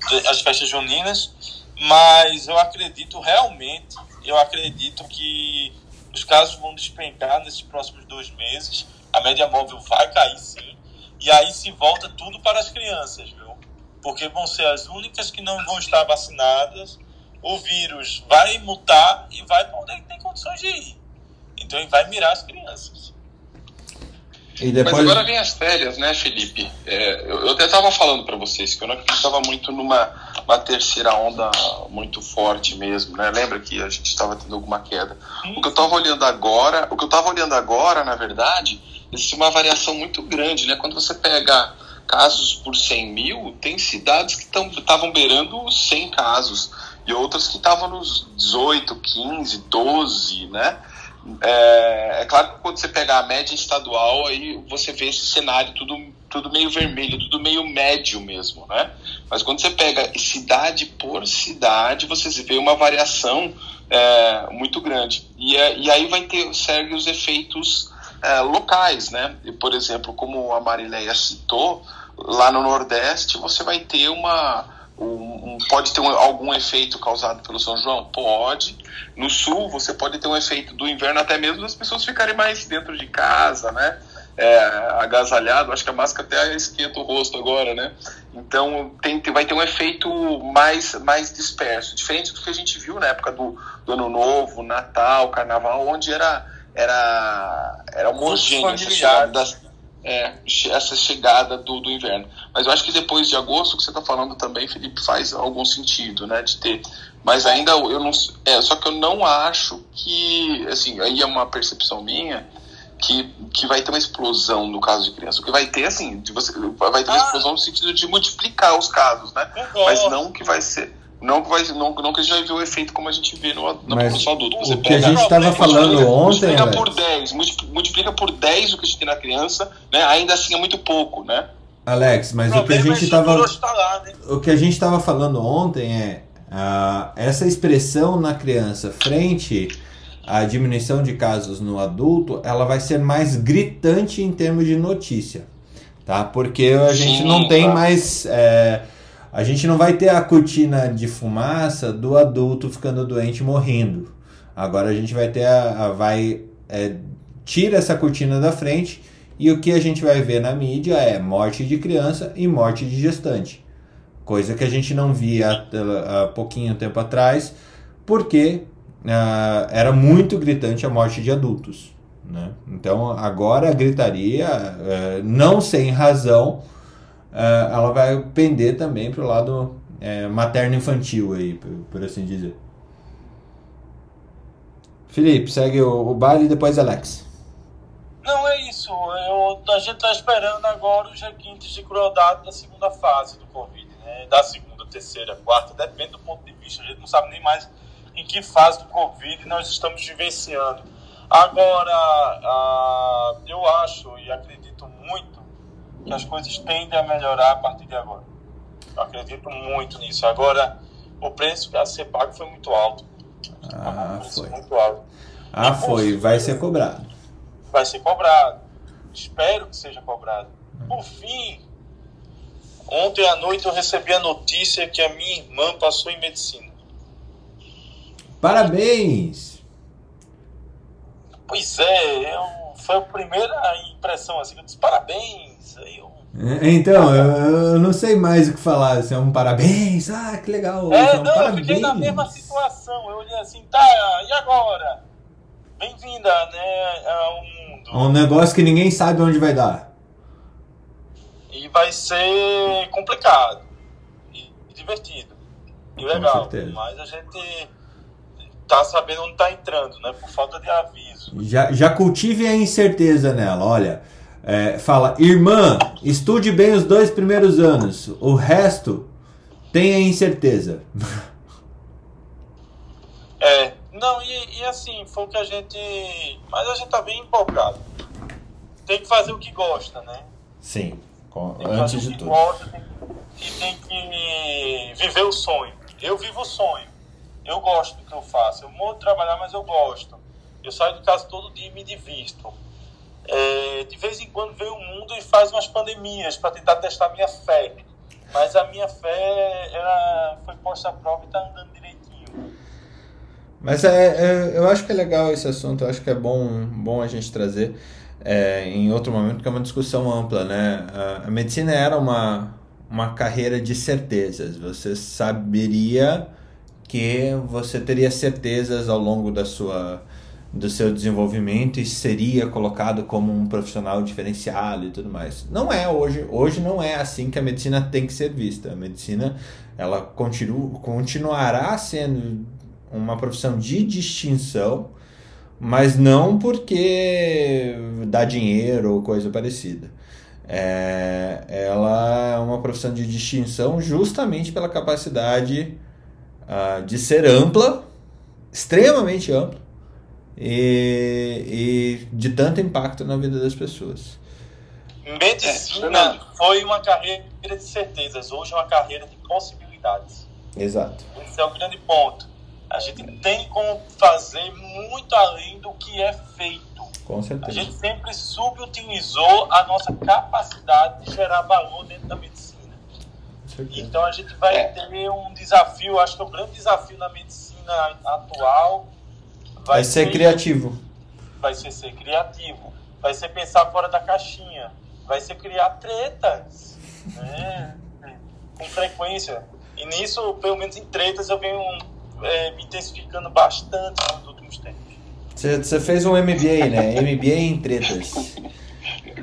de as festas juninas, mas eu acredito realmente eu acredito que os casos vão despencar nesses próximos dois meses. A média móvel vai cair sim. E aí se volta tudo para as crianças, viu? Porque vão ser as únicas que não vão estar vacinadas. O vírus vai mutar e vai para onde ele tem condições de ir. Então ele vai mirar as crianças. Depois... Mas agora vem as férias, né, Felipe? É, eu, eu, até estava falando para vocês que eu não acreditava muito numa uma terceira onda muito forte mesmo, né? Lembra que a gente estava tendo alguma queda? O que eu estava olhando agora, o que eu estava olhando agora, na verdade, existe uma variação muito grande, né? Quando você pega casos por 100 mil, tem cidades que estavam beirando 100 casos e outras que estavam nos 18, 15, 12, né? É, é, claro que quando você pega a média estadual, aí você vê esse cenário tudo, tudo meio vermelho, tudo meio médio mesmo, né? Mas quando você pega cidade por cidade, você vê uma variação é, muito grande. E, é, e aí vai ter, segue os efeitos é, locais, né? E, por exemplo, como a Marileia citou, lá no Nordeste você vai ter uma um, pode ter um, algum efeito causado pelo São João? Pode. No sul, você pode ter um efeito do inverno, até mesmo das pessoas ficarem mais dentro de casa, né? É, agasalhado, acho que a máscara até esquenta o rosto agora, né? Então tem, vai ter um efeito mais, mais disperso, diferente do que a gente viu na época do, do Ano Novo, Natal, Carnaval, onde era, era, era homogêneo chegada das, é, essa chegada do, do inverno. Mas eu acho que depois de agosto, o que você está falando também, Felipe, faz algum sentido, né? De ter. Mas ainda eu não. É, só que eu não acho que. Assim, aí é uma percepção minha. Que, que vai ter uma explosão no caso de criança. O que vai ter, assim, de você, vai ter uma ah. explosão no sentido de multiplicar os casos, né? Mas não que vai ser não que, vai, não, não que a gente vai ver o efeito como a gente vê no, na Mas população adulta. Você o que a gente estava falando multiplica, ontem. Multiplica por 10, multiplica por 10 o que a gente tem na criança, né? ainda assim é muito pouco, né? Alex, mas o, o que a gente estava. Né? O que a gente estava falando ontem é essa expressão na criança frente à diminuição de casos no adulto, ela vai ser mais gritante em termos de notícia. Tá? Porque a gente Sim, não tem tá. mais. É, a gente não vai ter a cortina de fumaça do adulto ficando doente morrendo. Agora a gente vai ter a, a vai é, tira essa cortina da frente e o que a gente vai ver na mídia é morte de criança e morte de gestante. Coisa que a gente não via há, há pouquinho tempo atrás, porque uh, era muito gritante a morte de adultos. Né? Então agora a gritaria, uh, não sem razão, uh, ela vai pender também para o lado é, materno-infantil aí, por, assim dizer. Felipe, segue o, o baile e depois Alex. Não, é isso. Eu, a gente está esperando agora os requintes de crueldade da segunda fase do Covid, né? Da segunda, terceira, quarta, depende do ponto de vista. A gente não sabe nem mais em que fase do Covid nós estamos vivenciando. Agora, eu acho e acredito muito que as coisas tendem a melhorar a partir de agora. Eu acredito muito nisso. Agora, o preço a ser pago foi muito alto. Ah, foi. Muito alto. Ah, e, foi. Vai ser cobrado. Vai ser cobrado. Espero que seja cobrado. Por fim, ontem à noite eu recebi a notícia que a minha irmã passou em medicina. Parabéns! Pois é, eu, foi a primeira impressão assim, eu disse parabéns. Eu, é, então, eu não sei mais o que falar, se é um parabéns, ah, que legal. É, é um não, parabéns. eu fiquei na mesma situação, eu olhei assim, tá, e agora? Bem-vinda, né, ao mundo. É um negócio que ninguém sabe onde vai dar. E vai ser complicado, e divertido, e legal, mas a gente tá sabendo onde tá entrando, né? Por falta de aviso. Já, já cultive a incerteza nela, olha. É, fala, irmã, estude bem os dois primeiros anos. O resto, tenha incerteza. É, não, e, e assim, foi o que a gente. Mas a gente tá bem empolgado. Tem que fazer o que gosta, né? Sim, antes de tudo. Gosta, e tem que viver o sonho. Eu vivo o sonho eu gosto do que eu faço. Eu morro de trabalhar, mas eu gosto. Eu saio de casa todo dia e me divirto. É, de vez em quando vem o mundo e faz umas pandemias para tentar testar minha fé. Mas a minha fé ela foi posta à prova e está andando direitinho. Mas é, é, eu acho que é legal esse assunto, eu acho que é bom, bom a gente trazer é, em outro momento, porque é uma discussão ampla, né? A, a medicina era uma, uma carreira de certezas, você saberia que você teria certezas ao longo da sua do seu desenvolvimento e seria colocado como um profissional diferenciado e tudo mais. Não é hoje, hoje não é assim que a medicina tem que ser vista. A medicina ela continua, continuará sendo uma profissão de distinção, mas não porque dá dinheiro ou coisa parecida. É, ela é uma profissão de distinção justamente pela capacidade uh, de ser ampla, extremamente ampla, e, e, de tanto impacto na vida das pessoas. Medicina é, foi uma carreira de certezas, hoje é uma carreira de possibilidades. Exato. Esse é o grande ponto. A gente tem como fazer muito além do que é feito. Com certeza. A gente sempre subutilizou a nossa capacidade de gerar valor dentro da medicina. Então a gente vai é. ter um desafio, acho que o grande desafio na medicina atual vai, vai ser, ser, criativo. Vai ser ser criativo, vai ser pensar fora da caixinha, vai ser criar tretas, né? com frequência. E nisso, pelo menos em tretas, eu venho é, me intensificando bastante nos últimos tempos. Você fez um MBA, né? MBA em tretas.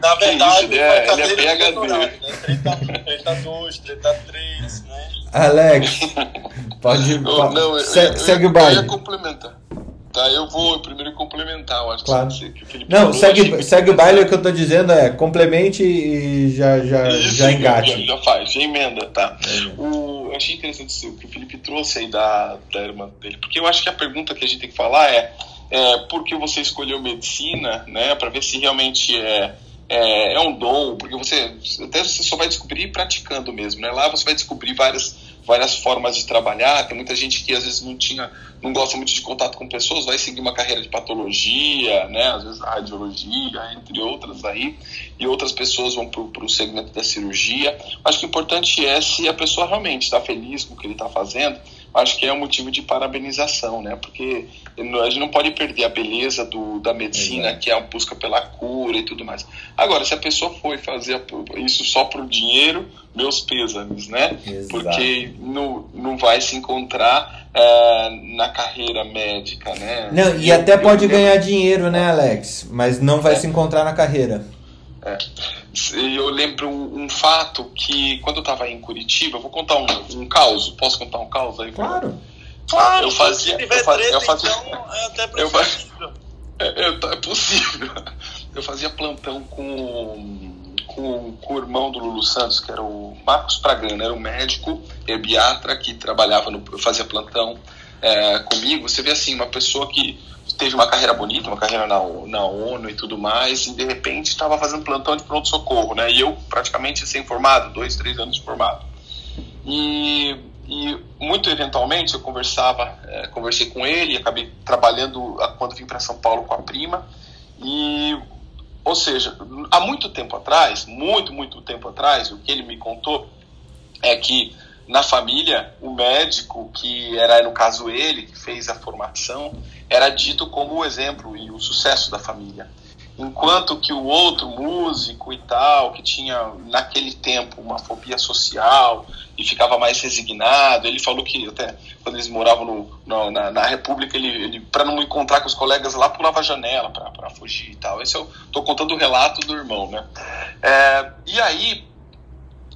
Na verdade, isso, é, ele é PHD. Né? Treta, treta 2, treta 3, né? Alex, pode. Não, não, se, eu, segue eu, o baile. Eu ia complementar. Tá, eu vou primeiro complementar, eu acho claro. que, que o Felipe Não, segue, segue o baile, o que eu tô dizendo é complemente e já, já, Isso, já engate. Já, já faz, já emenda, tá. É. O, eu achei interessante o que o Felipe trouxe aí da, da irmã dele, porque eu acho que a pergunta que a gente tem que falar é, é por que você escolheu medicina, né, para ver se realmente é é, é, um dom, porque você até você só vai descobrir praticando mesmo, né? Lá você vai descobrir várias, várias formas de trabalhar. Tem muita gente que às vezes não tinha, não gosta muito de contato com pessoas, vai seguir uma carreira de patologia, né? Às vezes radiologia, entre outras aí, e outras pessoas vão para o segmento da cirurgia. Acho que o importante é se a pessoa realmente está feliz com o que ele está fazendo acho que é um motivo de parabenização, né? Porque a gente não pode perder a beleza do, da medicina, Exato. que é a busca pela cura e tudo mais. Agora, se a pessoa foi fazer isso só por dinheiro, meus pêsames, né? Exato. Porque não, não vai se encontrar uh, na carreira médica, né? Não, e eu, até pode eu, ganhar eu... dinheiro, né, Alex? Mas não vai é. se encontrar na carreira. É. eu lembro um fato que quando eu estava em Curitiba, eu vou contar um, um caos. Posso contar um caos aí? Claro. Claro, Eu fazia- se tiver eu treta, eu fazia- então é até eu fa- preferível. É, é, é possível. Eu fazia plantão com, com, com o irmão do Lulu Santos, que era o Marcos Pragana, era um médico herbiatra que trabalhava no. fazia plantão é, comigo. Você vê assim, uma pessoa que teve uma carreira bonita, uma carreira na, na ONU e tudo mais, e de repente estava fazendo plantão de pronto-socorro, né? E eu praticamente sem formado, dois, três anos formado. E, e muito eventualmente eu conversava, eh, conversei com ele, acabei trabalhando quando vim para São Paulo com a prima. E, ou seja, há muito tempo atrás, muito, muito tempo atrás, o que ele me contou é que na família o médico, que era no caso ele, que fez a formação, era dito como o exemplo e o sucesso da família enquanto que o outro músico e tal, que tinha naquele tempo uma fobia social e ficava mais resignado, ele falou que até quando eles moravam no, no- na, na República, ele, ele para não encontrar com os colegas lá, pulava a janela para fugir e tal. Esse eu tô contando o relato do irmão, né? É, e aí,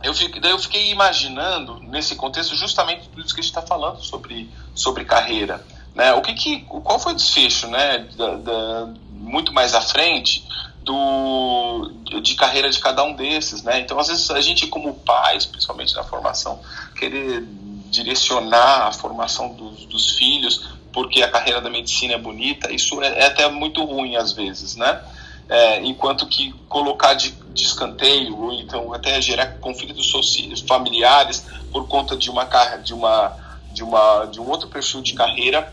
eu fiquei, daí eu fiquei imaginando nesse contexto justamente tudo isso que a gente está falando sobre, sobre carreira. Né? O que que, qual foi o desfecho né, da, da- muito mais à frente do, de carreira de cada um desses? Né? Então, às vezes, a gente, como pais, principalmente na formação, querer direcionar a formação dos, dos filhos porque a carreira da medicina é bonita, isso é, é até muito ruim às vezes, né? É, enquanto que colocar de, de escanteio ou então até gerar conflitos soci- familiares por conta de uma de uma de uma de um outro perfil de carreira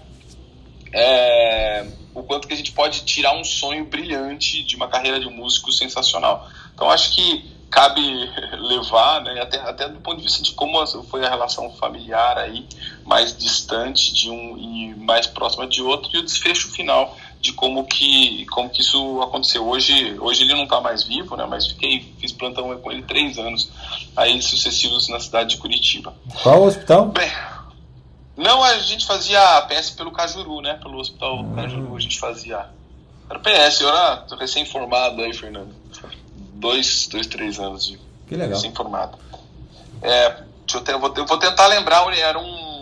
é, o quanto que a gente pode tirar um sonho brilhante de uma carreira de um músico sensacional. Então acho que cabe levar né, até até do ponto de vista de como foi a relação familiar aí mais distante de um e mais próxima de outro e o desfecho final de como que como que isso aconteceu hoje hoje ele não está mais vivo né mas fiquei fiz plantão com ele três anos aí sucessivos na cidade de Curitiba Qual hospital? bem não a gente fazia PS pelo Cajuru né pelo hospital Hum. Cajuru a gente fazia era PS eu era recém formado aí Fernando dois dois três anos de Que legal. recém formado é eu, ter, eu vou, eu vou tentar lembrar era um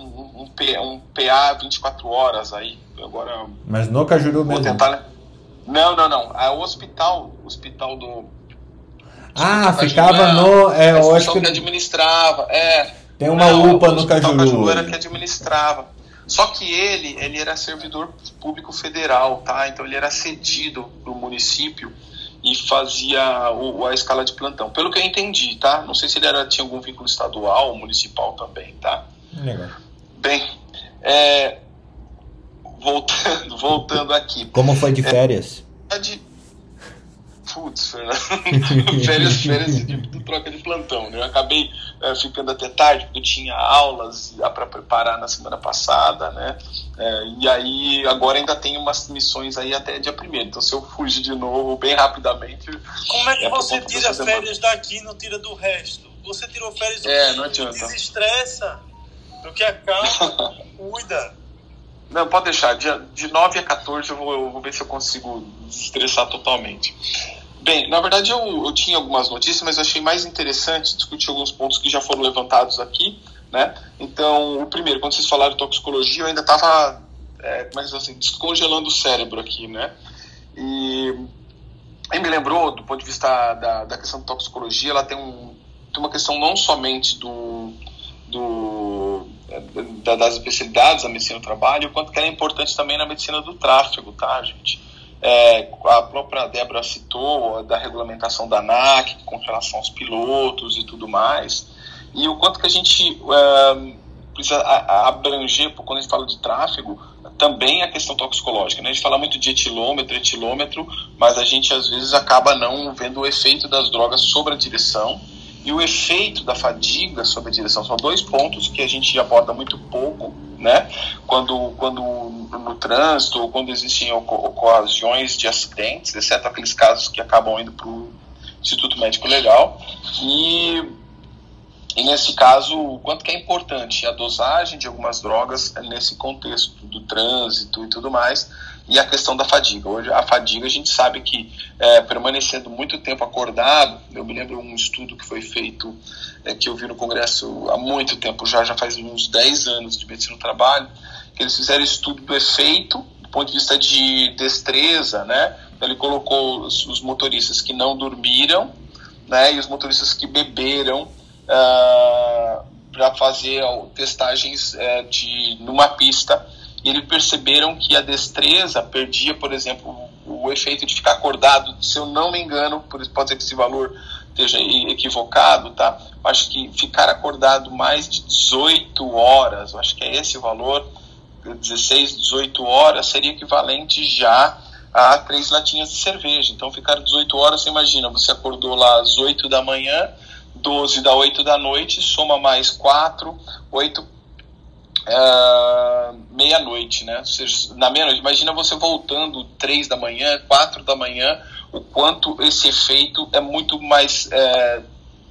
um, P- um PA 24 horas aí agora Mas no Cajuru Vou mesmo. tentar. Não, não, não. É o hospital, o hospital do. Ah, Cajuru ficava é- no. É, eu acho instituição que que administrava. É. tem uma Não, UPA o no Hospital Cajuru. era que administrava. Só que ele, ele era servidor público federal, tá? Então ele era cedido do município e fazia o, a escala de plantão. Pelo que eu entendi, tá? Não sei se ele era, tinha algum vínculo estadual ou municipal também, tá? Legal. Bem, é, voltando, voltando aqui. Como foi de férias? de. Putz, Fernando. férias, férias de, de troca de plantão, né? Eu acabei eh, ficando até tarde, porque eu tinha aulas para preparar na semana passada, né? Eh, e aí, agora ainda tem umas missões aí até dia primeiro. Então, se eu fugir de novo bem rapidamente. Como é que É você tira férias daqui e não tira do resto? Você tirou férias do É, que não adianta. desestressa, do que acalma, cuida. Não, pode deixar. Dia, de 9 a 14 eu vou, eu vou ver se eu consigo desestressar totalmente. Bem, na verdade eu, eu tinha algumas notícias, mas eu achei mais interessante discutir alguns pontos que já foram levantados aqui, né? Então, o primeiro, quando vocês falaram de toxicologia, eu ainda estava, é, é assim, descongelando o cérebro aqui, né? E, e me lembrou, do ponto de vista da, da questão de toxicologia, ela tem, um, tem uma questão não somente do, do da- das especialidades da medicina do trabalho, o quanto que ela é importante também na medicina do tráfego, tá, gente? É, a própria Débora citou da regulamentação da ANAC com relação aos pilotos e tudo mais, e o quanto que a gente é, precisa abranger, quando a gente fala de tráfego, também a questão toxicológica. Né? A gente fala muito de etilômetro, etilômetro, mas a gente às vezes acaba não vendo o efeito das drogas sobre a direção e o efeito da fadiga sobre a direção. São dois pontos que a gente aborda muito pouco, né? Quando, quando no trânsito ou quando existem ocasiões de acidentes, exceto aqueles casos que acabam indo para o Instituto Médico Legal. E, e nesse caso, o quanto que é importante a dosagem de algumas drogas nesse contexto do trânsito e tudo mais, e a questão da fadiga. Hoje, a fadiga, a gente sabe que é, permanecendo muito tempo acordado, eu me lembro um estudo que foi feito, é, que eu vi no Congresso há muito tempo já, já faz uns 10 anos de medicina do trabalho, que eles fizeram estudo do efeito, do ponto de vista de destreza, né? Ele colocou os, os motoristas que não dormiram, né? E os motoristas que beberam, Uh, ah, para fazer testagens uh, de numa pista e eles perceberam que a destreza perdia, por exemplo, o, o, efeito de ficar acordado, se eu não me engano, por isso pode ser que esse valor esteja equivocado, tá? Acho que ficar acordado mais de 18 horas, acho que é esse o valor, 16, 18 horas, seria equivalente já a três latinhas de cerveja. Então, ficar 18 horas, você imagina, você acordou lá às 8 da manhã, 12 da 8 da noite, soma mais 4, 8, uh, meia-noite, né? Ou seja, na meia-noite, imagina você voltando 3 da manhã, 4 da manhã, o quanto esse efeito é muito mais é,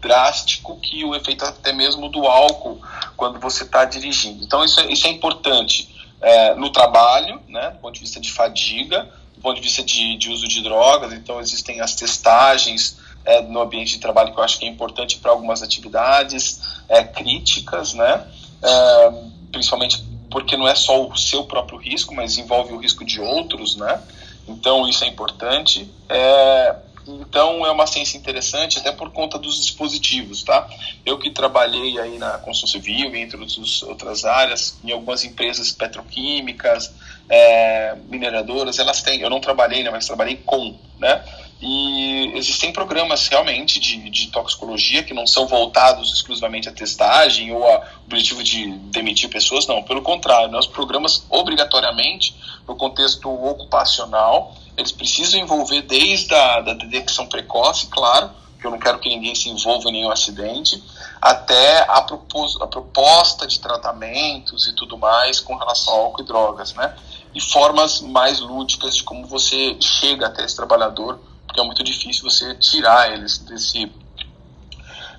drástico que o efeito até mesmo do álcool quando você está dirigindo. Então, isso é, isso é importante é, no trabalho, né? Do ponto de vista de fadiga, do ponto de vista de, de uso de drogas, então existem as testagens é, no ambiente de trabalho que eu acho que é importante para algumas atividades é, críticas, né? É, principalmente porque não é só o seu próprio risco, mas envolve o risco de outros, né? Então isso é importante. É, então é uma ciência interessante até por conta dos dispositivos, tá? Eu que trabalhei aí na construção civil, entre outros, outras áreas, em algumas empresas petroquímicas, é, mineradoras, elas têm. Eu não trabalhei, né, mas trabalhei com, né? E existem programas realmente de, de toxicologia que não são voltados exclusivamente à testagem ou ao objetivo de demitir pessoas, não. Pelo contrário, nós programas obrigatoriamente no contexto ocupacional, eles precisam envolver desde a da detecção precoce, claro, que eu não quero que ninguém se envolva em nenhum acidente, até a, propos, a proposta de tratamentos e tudo mais com relação ao álcool e drogas, né? E formas mais lúdicas de como você chega até esse trabalhador porque é muito difícil você tirar eles desse,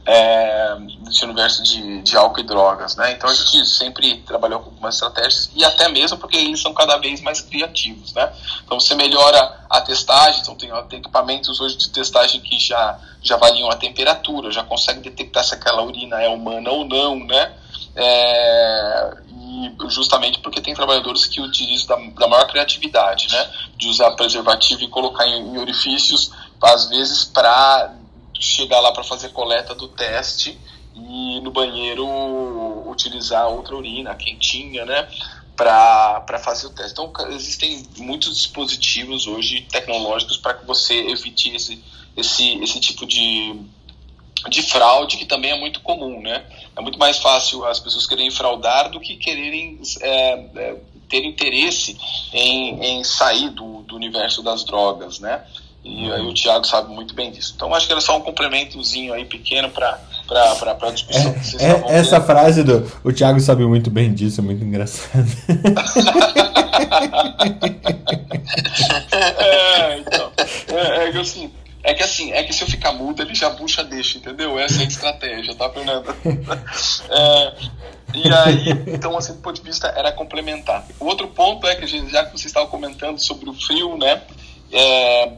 é, desse universo de, de álcool e drogas, né? Então a gente sempre trabalhou com algumas estratégias e até mesmo porque eles são cada vez mais criativos, né? Então você melhora a testagem, então tem, tem equipamentos hoje de testagem que já, já avaliam a temperatura, já conseguem detectar se aquela urina é humana ou não, né? É, justamente porque tem trabalhadores que utilizam da, da maior criatividade, né? De usar preservativo e colocar em, em orifícios, às vezes para chegar lá para fazer coleta do teste e no banheiro utilizar outra urina quentinha, né? Para fazer o teste. Então, existem muitos dispositivos hoje tecnológicos para que você evite esse, esse, esse tipo de, de fraude que também é muito comum, né? É muito mais fácil as pessoas quererem fraudar do que quererem é, é, ter interesse em, em sair do, do universo das drogas, né? E aí o Tiago sabe muito bem disso. Então acho que era só um complementozinho aí pequeno para para a discussão é, que vocês é, Essa tendo. frase do o Tiago sabe muito bem disso é muito engraçado. é, então, é, é assim, é que assim, é que se eu ficar mudo, ele já puxa deixa, entendeu? Essa é a estratégia, tá, Fernanda? é, e aí, então, assim, do ponto de vista, era complementar. O outro ponto é que, já que vocês estavam comentando sobre o frio, né? É,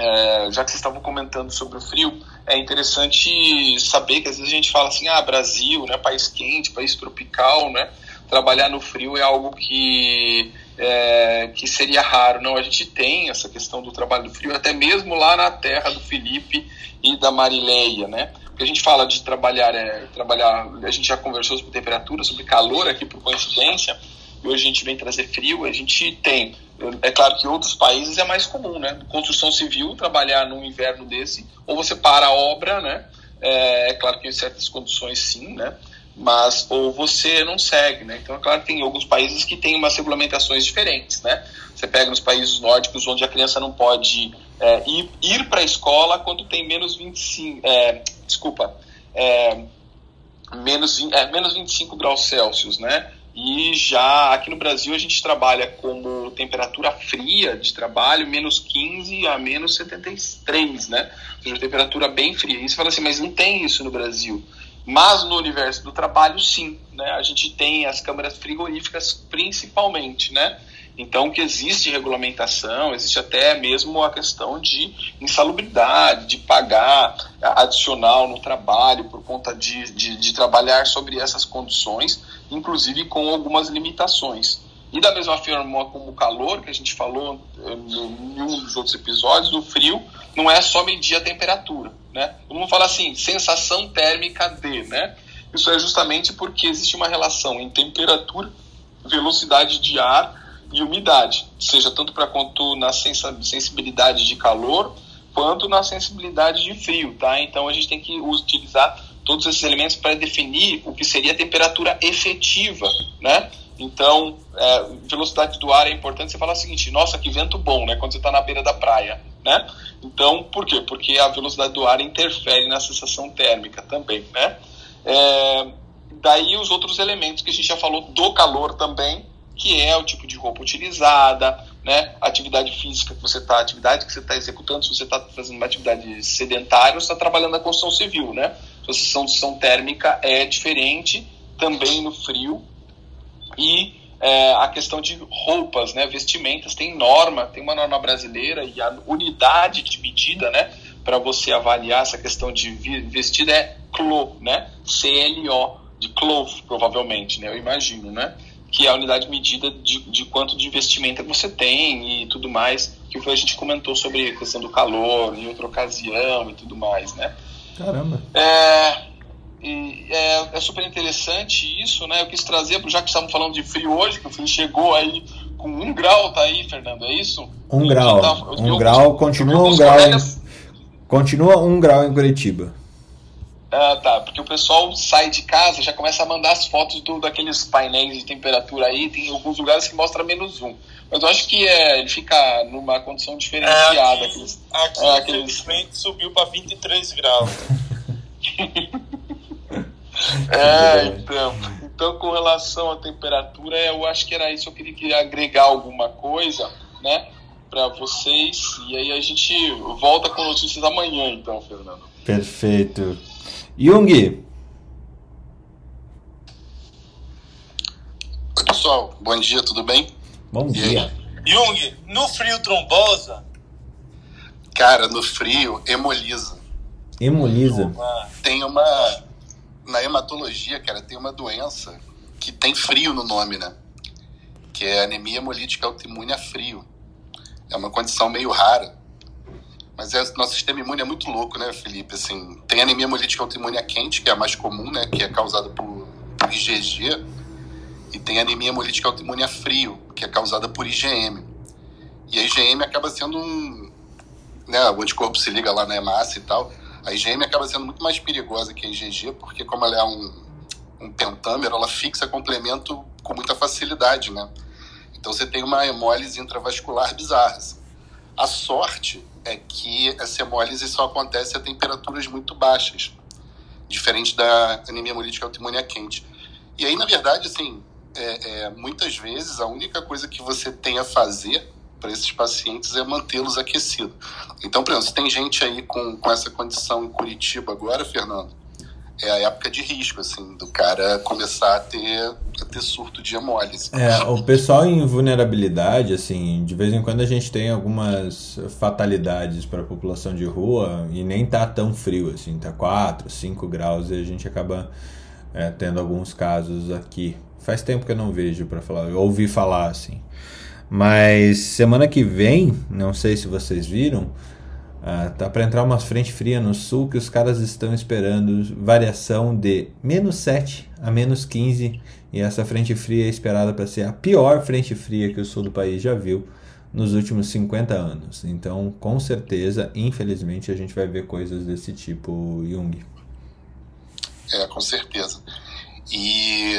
é, já que vocês estavam comentando sobre o frio, é interessante saber que às vezes a gente fala assim, ah, Brasil, né, país quente, país tropical, né? Trabalhar no frio é algo que é, que seria raro. Não, a gente tem essa questão do trabalho do frio, até mesmo lá na terra do Felipe e da Marileia, né? Porque a gente fala de trabalhar, é, trabalhar, a gente já conversou sobre temperatura, sobre calor aqui por coincidência, e hoje a gente vem trazer frio, a gente tem. É claro que em outros países é mais comum, né? Construção civil, trabalhar num inverno desse, ou você para a obra, né? É, é claro que em certas condições sim, né? Mas ou você não segue, né? Então, é claro tem alguns países que têm umas regulamentações diferentes, né? Você pega nos países nórdicos onde a criança não pode é, ir, ir para a escola quando tem menos 25, é, desculpa, é, menos, é, menos 25 graus Celsius, né? E já aqui no Brasil a gente trabalha como temperatura fria de trabalho, menos 15 a menos 73, né? Ou seja, temperatura bem fria. E você fala assim, mas não tem isso no Brasil. Mas no universo do trabalho, sim, né? A gente tem as câmaras frigoríficas principalmente, né? Então, que existe regulamentação, existe até mesmo a questão de insalubridade, de pagar adicional no trabalho por conta de, de, de trabalhar sobre essas condições, inclusive com algumas limitações. E da mesma forma como o calor, que a gente falou eh, em um dos outros episódios, o frio não é só medir a temperatura. Né? Todo mundo fala assim, sensação térmica de, né? Isso é justamente porque existe uma relação em temperatura, velocidade de ar e umidade, seja tanto para quanto na sensibilidade de calor, quanto na sensibilidade de frio, tá? Então a gente tem que utilizar todos esses elementos para definir o que seria a temperatura efetiva, né? Então, é, velocidade do ar é importante. Você falar o seguinte: nossa, que vento bom, né? Quando você está na beira da praia, né? Então, por quê? Porque a velocidade do ar interfere na sensação térmica também, né? É, daí os outros elementos que a gente já falou do calor também, que é o tipo de roupa utilizada, né? Atividade física que você está, atividade que você está executando, se você está fazendo uma atividade sedentária ou está trabalhando na construção civil, né? A sensação térmica é diferente também no frio e é, a questão de roupas, né? Vestimentas tem norma, tem uma norma brasileira e a unidade de medida, né? Para você avaliar essa questão de vestido é CLO, né? C-L-O, de cloth, provavelmente, né? Eu imagino, né? que é a unidade de medida de, de quanto de investimento você tem e tudo mais, que foi a gente comentou sobre a questão do calor em outra ocasião e tudo mais, né? Caramba. É, é, é, super interessante isso, né? Eu quis trazer, já que estamos falando de frio hoje, que o frio chegou aí com um grau, tá aí, Fernando, é isso? Um grau. Tá, um grau, continua um grau. Colegas... Em, continua um grau em Curitiba. Ah, tá. Porque o pessoal sai de casa já começa a mandar as fotos do, daqueles painéis de temperatura aí. Tem alguns lugares que mostra menos um. Mas eu acho que é, ele fica numa condição diferenciada. É, aqui, aqueles, aqui é, infelizmente, subiu para 23 graus. é, então. Então, com relação à temperatura, eu acho que era isso. Eu queria, agregar alguma coisa, né? Para vocês. E aí a gente volta com notícias amanhã, então, Fernando. Perfeito. Jung. Oi, pessoal. Bom dia, tudo bem? Bom e dia. Jung, no frio trombosa? Cara, no frio, hemoliza. Hemoliza? Tem uma... Na hematologia, cara, tem uma doença que tem frio no nome, né? Que é anemia hemolítica autoimune a frio. É uma condição meio rara. Mas é, nosso sistema imune é muito louco, né, Felipe? Assim, tem anemia hemolítica autoimune quente, que é a mais comum, né, que é causada por, por IgG, e tem anemia hemolítica autoimune a frio, que é causada por IgM. E a IgM acaba sendo um, né, o anticorpo se liga lá na hemácia e tal. A IgM acaba sendo muito mais perigosa que a IgG, porque como ela é um, um pentâmero, ela fixa complemento com muita facilidade, né? Então você tem uma hemólise intravascular bizarra. Assim. A sorte é que essa hemólise só acontece a temperaturas muito baixas, diferente da anemia hemolítica autoimune quente. E aí, na verdade, assim, é, é, muitas vezes a única coisa que você tem a fazer para esses pacientes é mantê-los aquecidos. Então, por exemplo, se tem gente aí com, com essa condição em Curitiba agora, Fernando, é a época de risco, assim, do cara começar a ter, a ter surto de hemólise. É, o pessoal em vulnerabilidade, assim, de vez em quando a gente tem algumas fatalidades para a população de rua e nem tá tão frio, assim, tá 4, 5 graus e a gente acaba é, tendo alguns casos aqui. Faz tempo que eu não vejo para falar, eu ouvi falar, assim. Mas semana que vem, não sei se vocês viram, ah, tá para entrar uma frente fria no sul que os caras estão esperando variação de menos 7 a menos 15 e essa frente fria é esperada para ser a pior frente fria que o sul do país já viu nos últimos 50 anos. Então, com certeza, infelizmente, a gente vai ver coisas desse tipo, Jung. É, com certeza. E,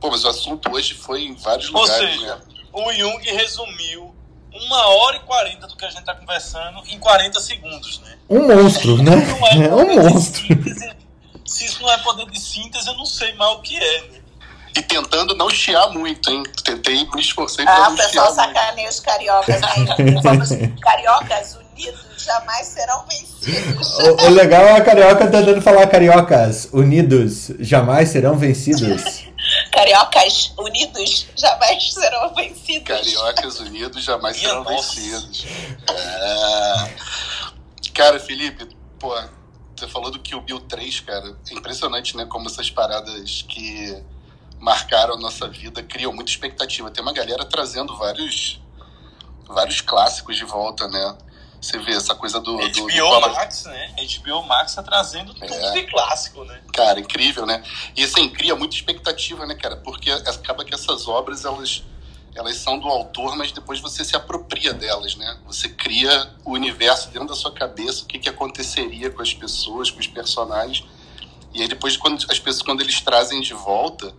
pô, mas o assunto hoje foi em vários Ou lugares, seja, né? O Jung resumiu uma hora e quarenta do que a gente está conversando em 40 segundos, né? Um monstro, né? É, é um monstro. Síntese, se isso não é poder de síntese, eu não sei mais o que é, né? E tentando não chiar muito, hein? Tentei me esforcei para ah, não chiar. Ah, o pessoal sacaneia os cariocas, né? Vamos, cariocas unidos jamais serão vencidos. O, o legal é a carioca tentando falar cariocas unidos jamais serão vencidos. Cariocas unidos jamais serão vencidos. Cariocas unidos jamais serão vencidos. É... Cara, Felipe, pô, você falou do Kill Bill 3, cara. É impressionante, né? Como essas paradas que marcaram a nossa vida criam muita expectativa. Tem uma galera trazendo vários, vários clássicos de volta, né? Você vê essa coisa do. do, do HBO Cobra- Max, né? HBO Max tá trazendo tudo É. de clássico, né? Cara, incrível, né? E assim, cria muita expectativa, né, cara? Porque acaba que essas obras, elas, elas são do autor, mas depois você se apropria delas, né? Você cria o universo dentro da sua cabeça, o que, que aconteceria com as pessoas, com os personagens. E aí depois, quando as pessoas, quando eles trazem de volta,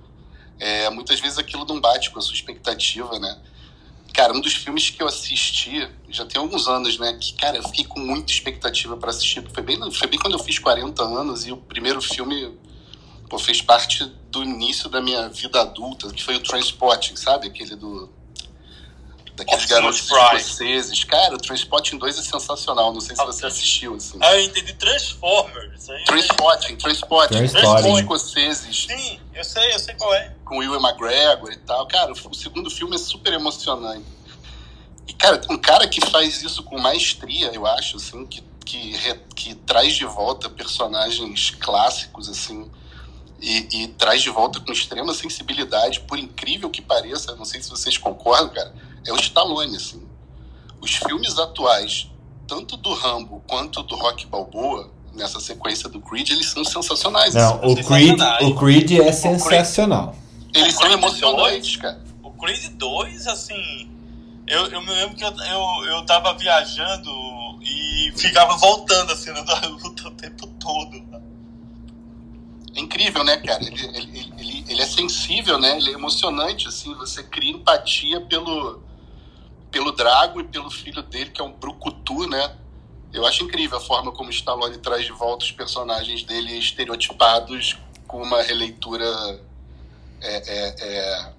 é, muitas vezes aquilo não bate com a sua expectativa, né? Cara, um dos filmes que eu assisti, já tem alguns anos, né? Que, cara, eu fiquei com muita expectativa para assistir. Foi bem, foi bem quando eu fiz 40 anos e o primeiro filme pô, fez parte do início da minha vida adulta, que foi o Transporting, sabe? Aquele do. Daqueles Optimus garotos Prime. escoceses. Cara, o Transporting 2 é sensacional. Não sei se você assistiu, assim. Ah, eu entendi Transformers. Aí eu Transporting, Transporting. Transporting. Os escoceses Sim, eu sei, eu sei qual é. com o Will McGregor e tal. Cara, o segundo filme é super emocionante. E, cara, um cara que faz isso com maestria, eu acho, assim, que, que, re- que traz de volta personagens clássicos, assim, e, e traz de volta com extrema sensibilidade, por incrível que pareça, não sei se vocês concordam, cara, é o Stallone, assim. Os filmes atuais, tanto do Rambo quanto do Rock Balboa, nessa sequência do Creed, eles são sensacionais. Não, assim. o Creed, o Creed é sensacional. Eles O são emocionantes, cara. O Creed 2, assim. Eu, eu me lembro que eu, eu, eu tava viajando e ficava voltando assim na luta o tempo todo. É incrível, né, cara? Ele, ele, ele, ele é sensível, né? Ele é emocionante, assim. Você cria empatia pelo, pelo Drago e pelo filho dele, que é um brucutu, né? Eu acho incrível a forma como Stallone traz de volta os personagens dele estereotipados com uma releitura é, é, é,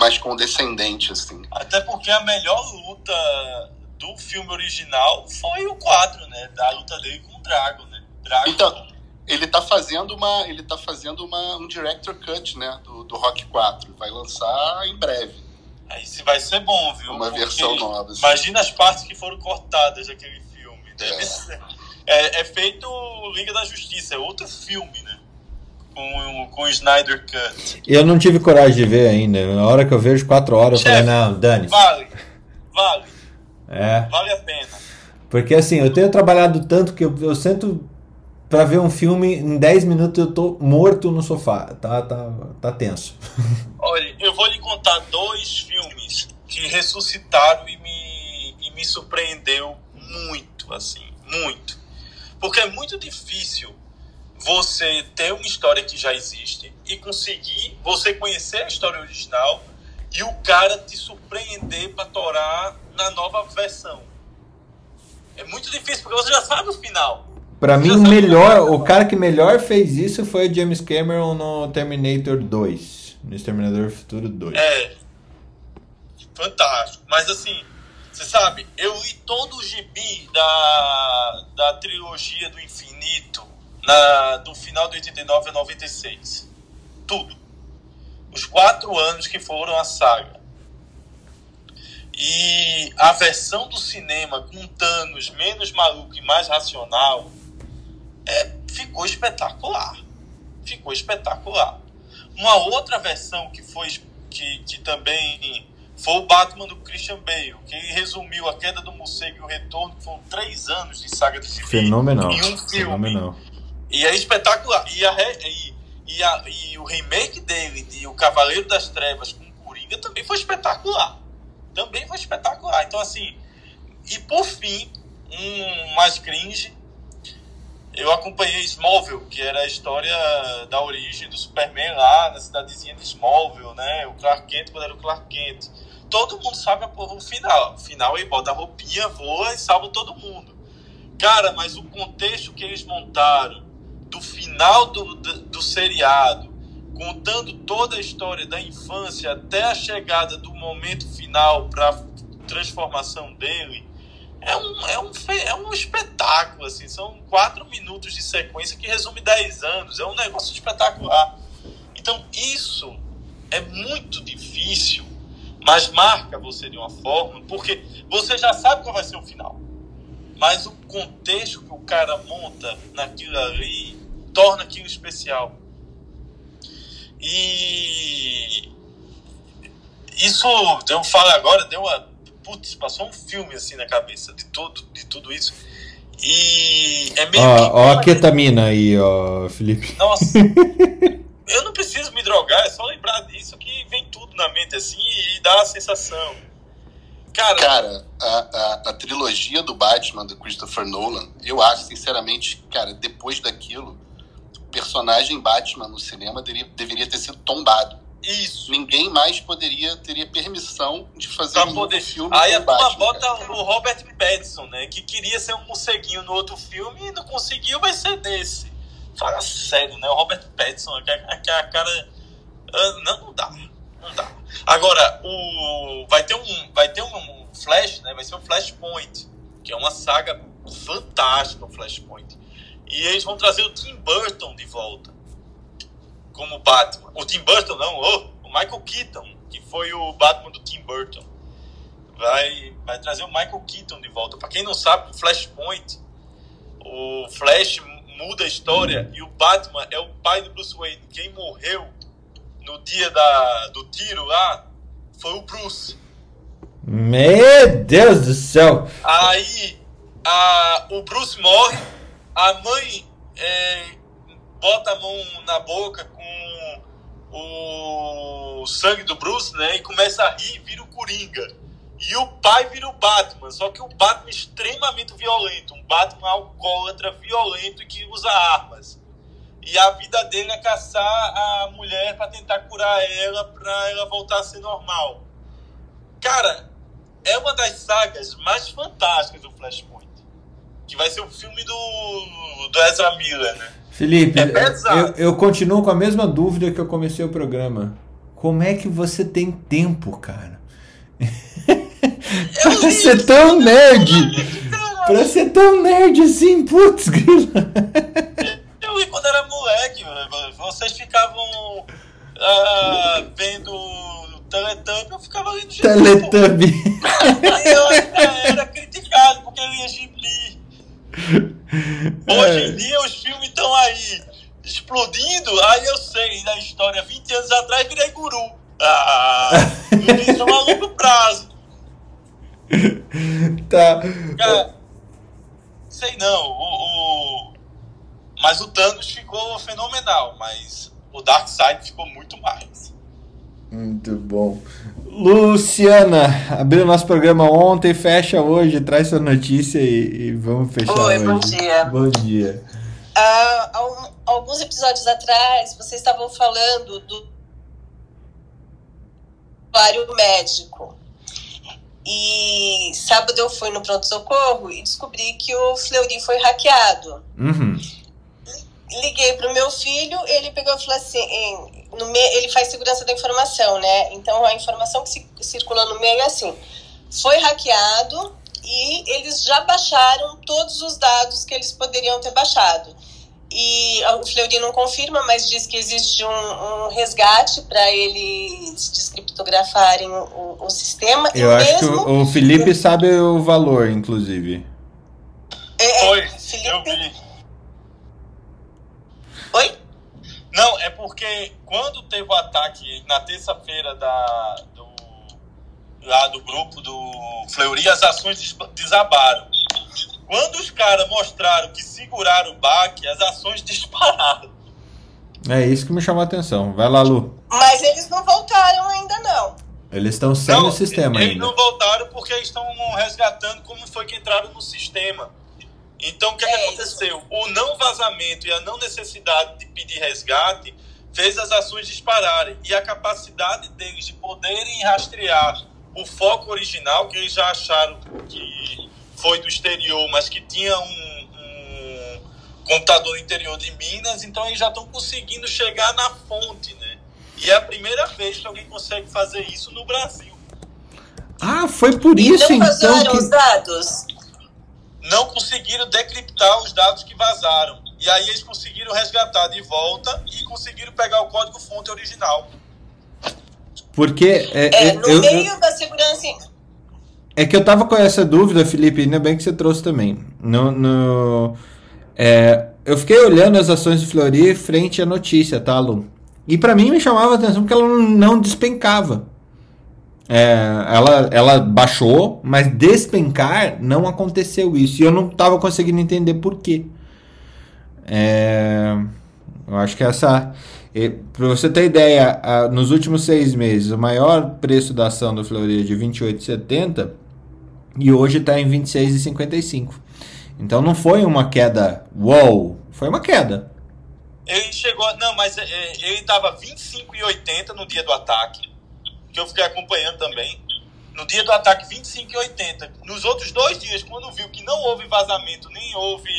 mais condescendente, assim. Até porque a melhor luta do filme original foi o quadro, né? Da luta dele com o Drago, né? Drago. Então, ele tá fazendo uma. Ele tá fazendo uma, um director cut, né? Do, do Rock 4. Vai lançar em breve. Aí se vai ser bom, viu? Uma Porque versão nova. assim. Imagina as partes que foram cortadas daquele filme. Deve É. ser- É, é feito Liga da Justiça, é outro filme, né? Com, com o Snyder Cut. Eu não tive coragem de ver ainda. Na hora que eu vejo quatro horas, eu falei, não, dane Vale, vale, É. vale a pena. Porque assim, eu tenho trabalhado tanto que eu, eu sento pra ver um filme, em 10 minutos eu tô morto no sofá. Tá, tá, tá tenso. Olha, eu vou lhe contar dois filmes que ressuscitaram e me, e me surpreendeu muito, assim, muito. Porque é muito difícil você ter uma história que já existe e conseguir você conhecer a história original e o cara te surpreender para torar na nova versão. É muito difícil porque você já sabe o final. Pra mim, o melhor, o cara que melhor fez isso foi o James Cameron no Terminator 2. No Exterminador do Futuro 2. É. Fantástico. Mas assim, você sabe, eu li todo o gibi da, da trilogia do infinito na, do final de 89 a 96. Tudo. Os quatro anos que foram a saga. E a versão do cinema com Thanos menos maluco e mais racional é, ficou espetacular. Ficou espetacular. Uma outra versão que foi que, que também foi o Batman do Christian Bale, que resumiu a queda do morcego e o retorno, que foram três anos de saga de Fenomenal. em um filme. Fenomenal. E é espetacular. E, a, e, e, a, e o remake dele, de O Cavaleiro das Trevas com o Coringa, também foi espetacular. Também foi espetacular. Então, assim. E por fim, um mais cringe. Eu acompanhei Smallville, que era a história da origem do Superman lá na cidadezinha de Smallville, né? O Clark Kent quando era o Clark Kent. Todo mundo sabe o final. O final ele bota a roupinha, voa e salva todo mundo. Cara, mas o contexto que eles montaram do final do, do, do seriado, contando toda a história da infância até a chegada do momento final para transformação dele, é um, é um, é um espetáculo, assim, são quatro minutos de sequência que resume dez anos, é um negócio espetacular. Então, isso é muito difícil, mas marca você de uma forma, porque você já sabe qual vai ser o final. Mas o contexto que o cara monta naquilo ali torna aquilo especial. E isso, eu falo agora, deu uma. Putz, passou um filme assim na cabeça de tudo, de tudo isso. E é meio. Ó, ó a ketamina aí, ó, Felipe. Nossa! eu não preciso me drogar, é só lembrar disso que vem tudo na mente assim e dá a sensação. Cara, Cara, a, a, a trilogia do Batman, do Christopher Nolan, eu acho, sinceramente, cara, depois daquilo, o personagem Batman no cinema deveria, deveria ter sido tombado. Isso. Ninguém mais poderia, teria permissão de fazer Pra um poder. filme Aí a turma bota cara. o Robert Pattinson, né? Que queria ser um morceguinho no outro filme e não conseguiu, vai ser desse. Fala sério, né? O Robert Pattinson, que é, é a cara. ah, Não, não dá. Não dá. Agora, o. Vai ter um. Vai ter um Flash, né? Vai ser o Flashpoint. Que é uma saga fantástica, o Flashpoint. E eles vão trazer o Tim Burton de volta. Como Batman. O Tim Burton não, oh, o Michael Keaton, que foi o Batman do Tim Burton vai, vai trazer o Michael Keaton de volta. Pra quem não sabe, o Flashpoint, o Flash muda a história e o Batman é o pai do Bruce Wayne. Quem morreu no dia da, do tiro lá foi o Bruce. Meu Deus do céu! Aí a, o Bruce morre, a mãe é, bota a mão na boca com o sangue do Bruce, né? E começa a rir e vira o Coringa. E o pai vira o Batman, só que o Batman é extremamente violento, um Batman alcoólatra, violento que usa armas. E a vida dele é caçar a mulher para tentar curar ela, para ela voltar a ser normal. Cara, é uma das sagas mais fantásticas do Flashpoint. Que vai ser o filme do, do Ezra Miller, né? Felipe, É eu, eu continuo com a mesma dúvida que eu comecei o programa. Como é que você tem tempo, cara? pra ser tão nerd! Pra ser tão nerd assim, putz, grila. Eu li quando era moleque, vocês ficavam ah, vendo Teletubby, eu ficava lendo gibi. Teletubby. E eu era criticado porque eu lia gibi. Hoje em dia os filmes estão aí explodindo, aí eu sei da história, 20 anos atrás virei guru. Ah, isso é a longo prazo. Tá. Cara, sei não, o, o- mas o Thanos ficou fenomenal, mas o Darkseid ficou muito mais. Muito bom. Luciana, abriu nosso programa ontem, fecha hoje, traz sua notícia e, e vamos fechar Oi, hoje. bom dia. Bom dia. Um- alguns episódios atrás, vocês estavam falando do usuário médico. E sábado eu fui no pronto-socorro e descobri que o Fleury foi hackeado. Uhum. Liguei pro meu filho, ele pegou e falou assim: no me, ele faz segurança da informação, né? Então a informação que ci- circulou no meio é assim: foi hackeado e eles já baixaram todos os dados que eles poderiam ter baixado. E o Fleury não confirma, mas diz que existe um, um resgate para eles descriptografarem o, o sistema. Eu e acho que mesmo, o, o Felipe sabe o valor, inclusive. é, é, Foi, eu Felipe, vi. oi? Não, é porque quando teve o ataque na terça-feira da, do, lá do grupo do Fleury, as ações des- desabaram. Quando os caras mostraram que seguraram o baque, as ações dispararam. É isso que me chamou a atenção. Vai lá, Lu. Mas eles não voltaram ainda, não. Eles estão sem o sistema eles ainda. não voltaram porque eles estão resgatando como foi que entraram no sistema. Então, o que, é que É, aconteceu? O não vazamento e a não necessidade de pedir resgate fez as ações dispararem. E a capacidade deles de poderem rastrear o foco original, que eles já acharam que foi do exterior, mas que tinha um, um computador no interior de Minas, então eles já estão conseguindo chegar na fonte, né? E é a primeira vez que alguém consegue fazer isso no Brasil. Ah, foi por isso não então vazaram os que. dados? Não conseguiram decriptar os dados que vazaram. E aí eles conseguiram resgatar de volta e conseguiram pegar o código-fonte original. Porque. É, É, no eu- eu- meio da segurança. É que eu tava com essa dúvida, Felipe, ainda bem que você trouxe também. No, no- é, eu fiquei olhando as ações do Fleury frente à notícia, tá, Lu? E pra mim me chamava a atenção porque ela não, não despencava. É, ela, ela baixou, mas despencar não aconteceu isso. E eu não tava conseguindo entender por quê. É, eu acho que essa. Para você ter ideia, a- nos últimos seis meses, o maior preço da ação do Fleury é de 28,70 e hoje está em 26,55. Então não foi uma queda wow, foi uma queda. Ele chegou. Não, mas é, é, ele estava 25,80 no dia do ataque, que eu fiquei acompanhando também. No dia do ataque, 25,80. Nos outros dois dias, quando viu que não houve vazamento, nem houve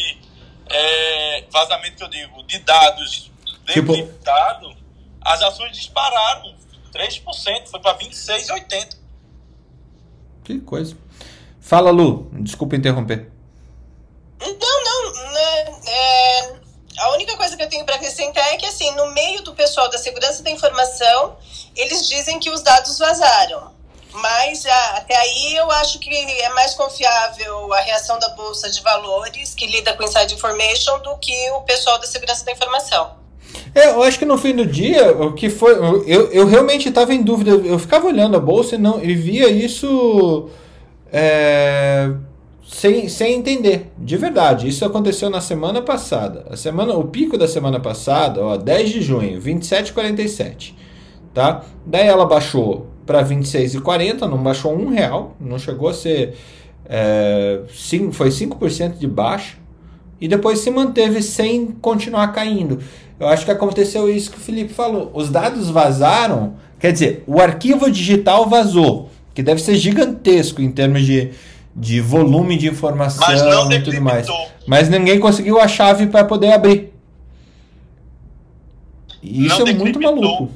é, vazamento, que eu digo, de dados Tipo- decriptado, as ações dispararam 3%, foi para 26,80. Que coisa. Fala, Lu, desculpa interromper. Não, não. né, é, a única coisa que eu tenho para acrescentar é que, assim, no meio do pessoal da segurança da informação, eles dizem que os dados vazaram. Mas ah, até aí eu acho que é mais confiável a reação da Bolsa de Valores, que lida com inside information, do que o pessoal da segurança da informação. É, eu acho que no fim do dia, o que foi. Eu, eu realmente estava em dúvida. Eu ficava olhando a bolsa e, não, e via isso é, sem, sem entender. De verdade. Isso aconteceu na semana passada. A semana, o pico da semana passada, ó, 10 de junho, 27,47. Tá? Daí ela baixou para 26,40, não baixou um real, não chegou a ser. É, sim, foi 5% de baixa e depois se manteve sem continuar caindo. Eu acho que aconteceu isso que o Felipe falou. Os dados vazaram, quer dizer, o arquivo digital vazou, que deve ser gigantesco em termos de, de volume de informação Mas não e tudo mais. Mas ninguém conseguiu a chave para poder abrir. E isso Não é muito maluco.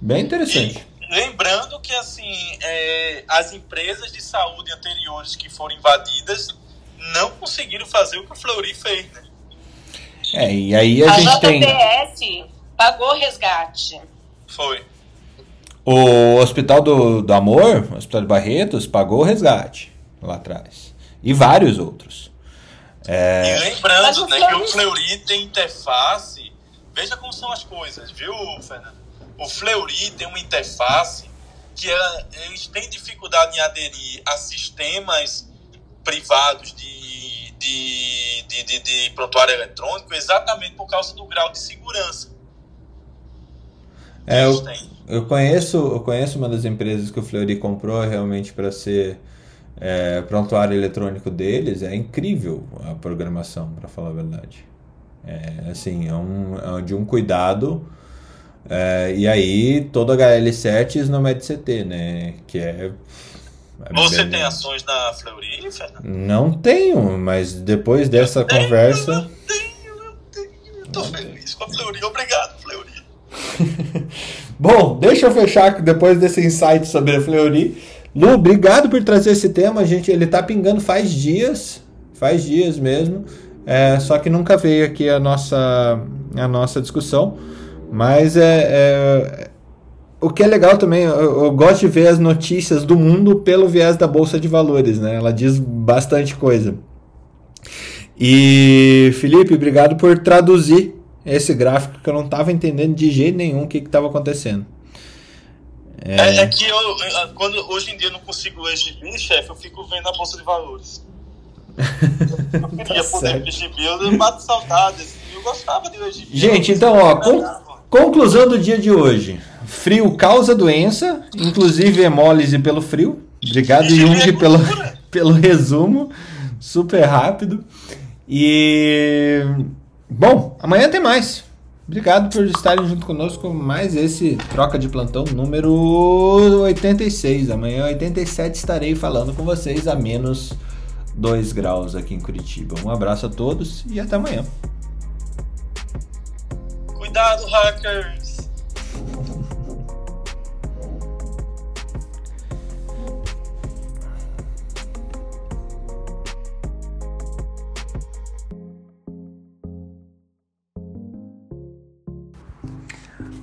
Bem interessante. E lembrando que assim, é, as empresas de saúde anteriores que foram invadidas não conseguiram fazer o que o Fleury fez, né? É, e aí a, A, gente tem JBS pagou resgate. Foi. o Hospital do, do Amor, o Hospital de Barretos, pagou o resgate lá atrás. E vários outros. É, E lembrando né, que o Fleury tem interface. Veja como são as coisas, viu, Fernando? O Fleury tem uma interface que ela- eles têm dificuldade em aderir a sistemas privados de, de, de, de, de prontuário eletrônico exatamente por causa do grau de segurança É, eu, eu conheço, eu conheço uma das empresas que o Fleury comprou realmente para ser é, prontuário eletrônico deles. É incrível a programação, para falar a verdade. É assim, é, um, é de um cuidado. é, e aí todo HL7 no MedCT, né? Que é. é Você bem- tem ações na Fleury, Fernando? Não tenho, mas depois dessa conversa. Eu tenho, eu tenho. Eu tô feliz com a Fleury. Obrigado, Fleury. Bom, deixa eu fechar depois desse insight sobre a Fleury. Lu, obrigado por trazer esse tema. Gente, ele tá pingando faz dias, faz dias mesmo. É, só que nunca veio aqui a nossa, a nossa discussão. Mas é, é- o que é legal também, eu, eu gosto de ver as notícias do mundo pelo viés da bolsa de valores, né? Ela diz bastante coisa. E Felipe, obrigado por traduzir esse gráfico que eu não estava entendendo de jeito nenhum o que estava acontecendo. É, é que eu, eu- quando, hoje em dia eu não consigo ler gibi, chefe, eu fico vendo a Bolsa de Valores. Eu queria Tá poder certo. ler gibi, eu, mato saudades. assim, Eu gostava de ler gibi. Gente, então, ó, con- conclusão do dia de hoje. Frio causa doença, inclusive hemólise pelo frio. Obrigado, E Jung, é pelo, pelo resumo. Super rápido. E. Bom, amanhã tem mais. Obrigado por estarem junto conosco. Mais esse Troca de Plantão número 86. Amanhã, 87, estarei falando com vocês a menos 2 graus aqui em Curitiba. Um abraço a todos e até amanhã. Cuidado, hackers!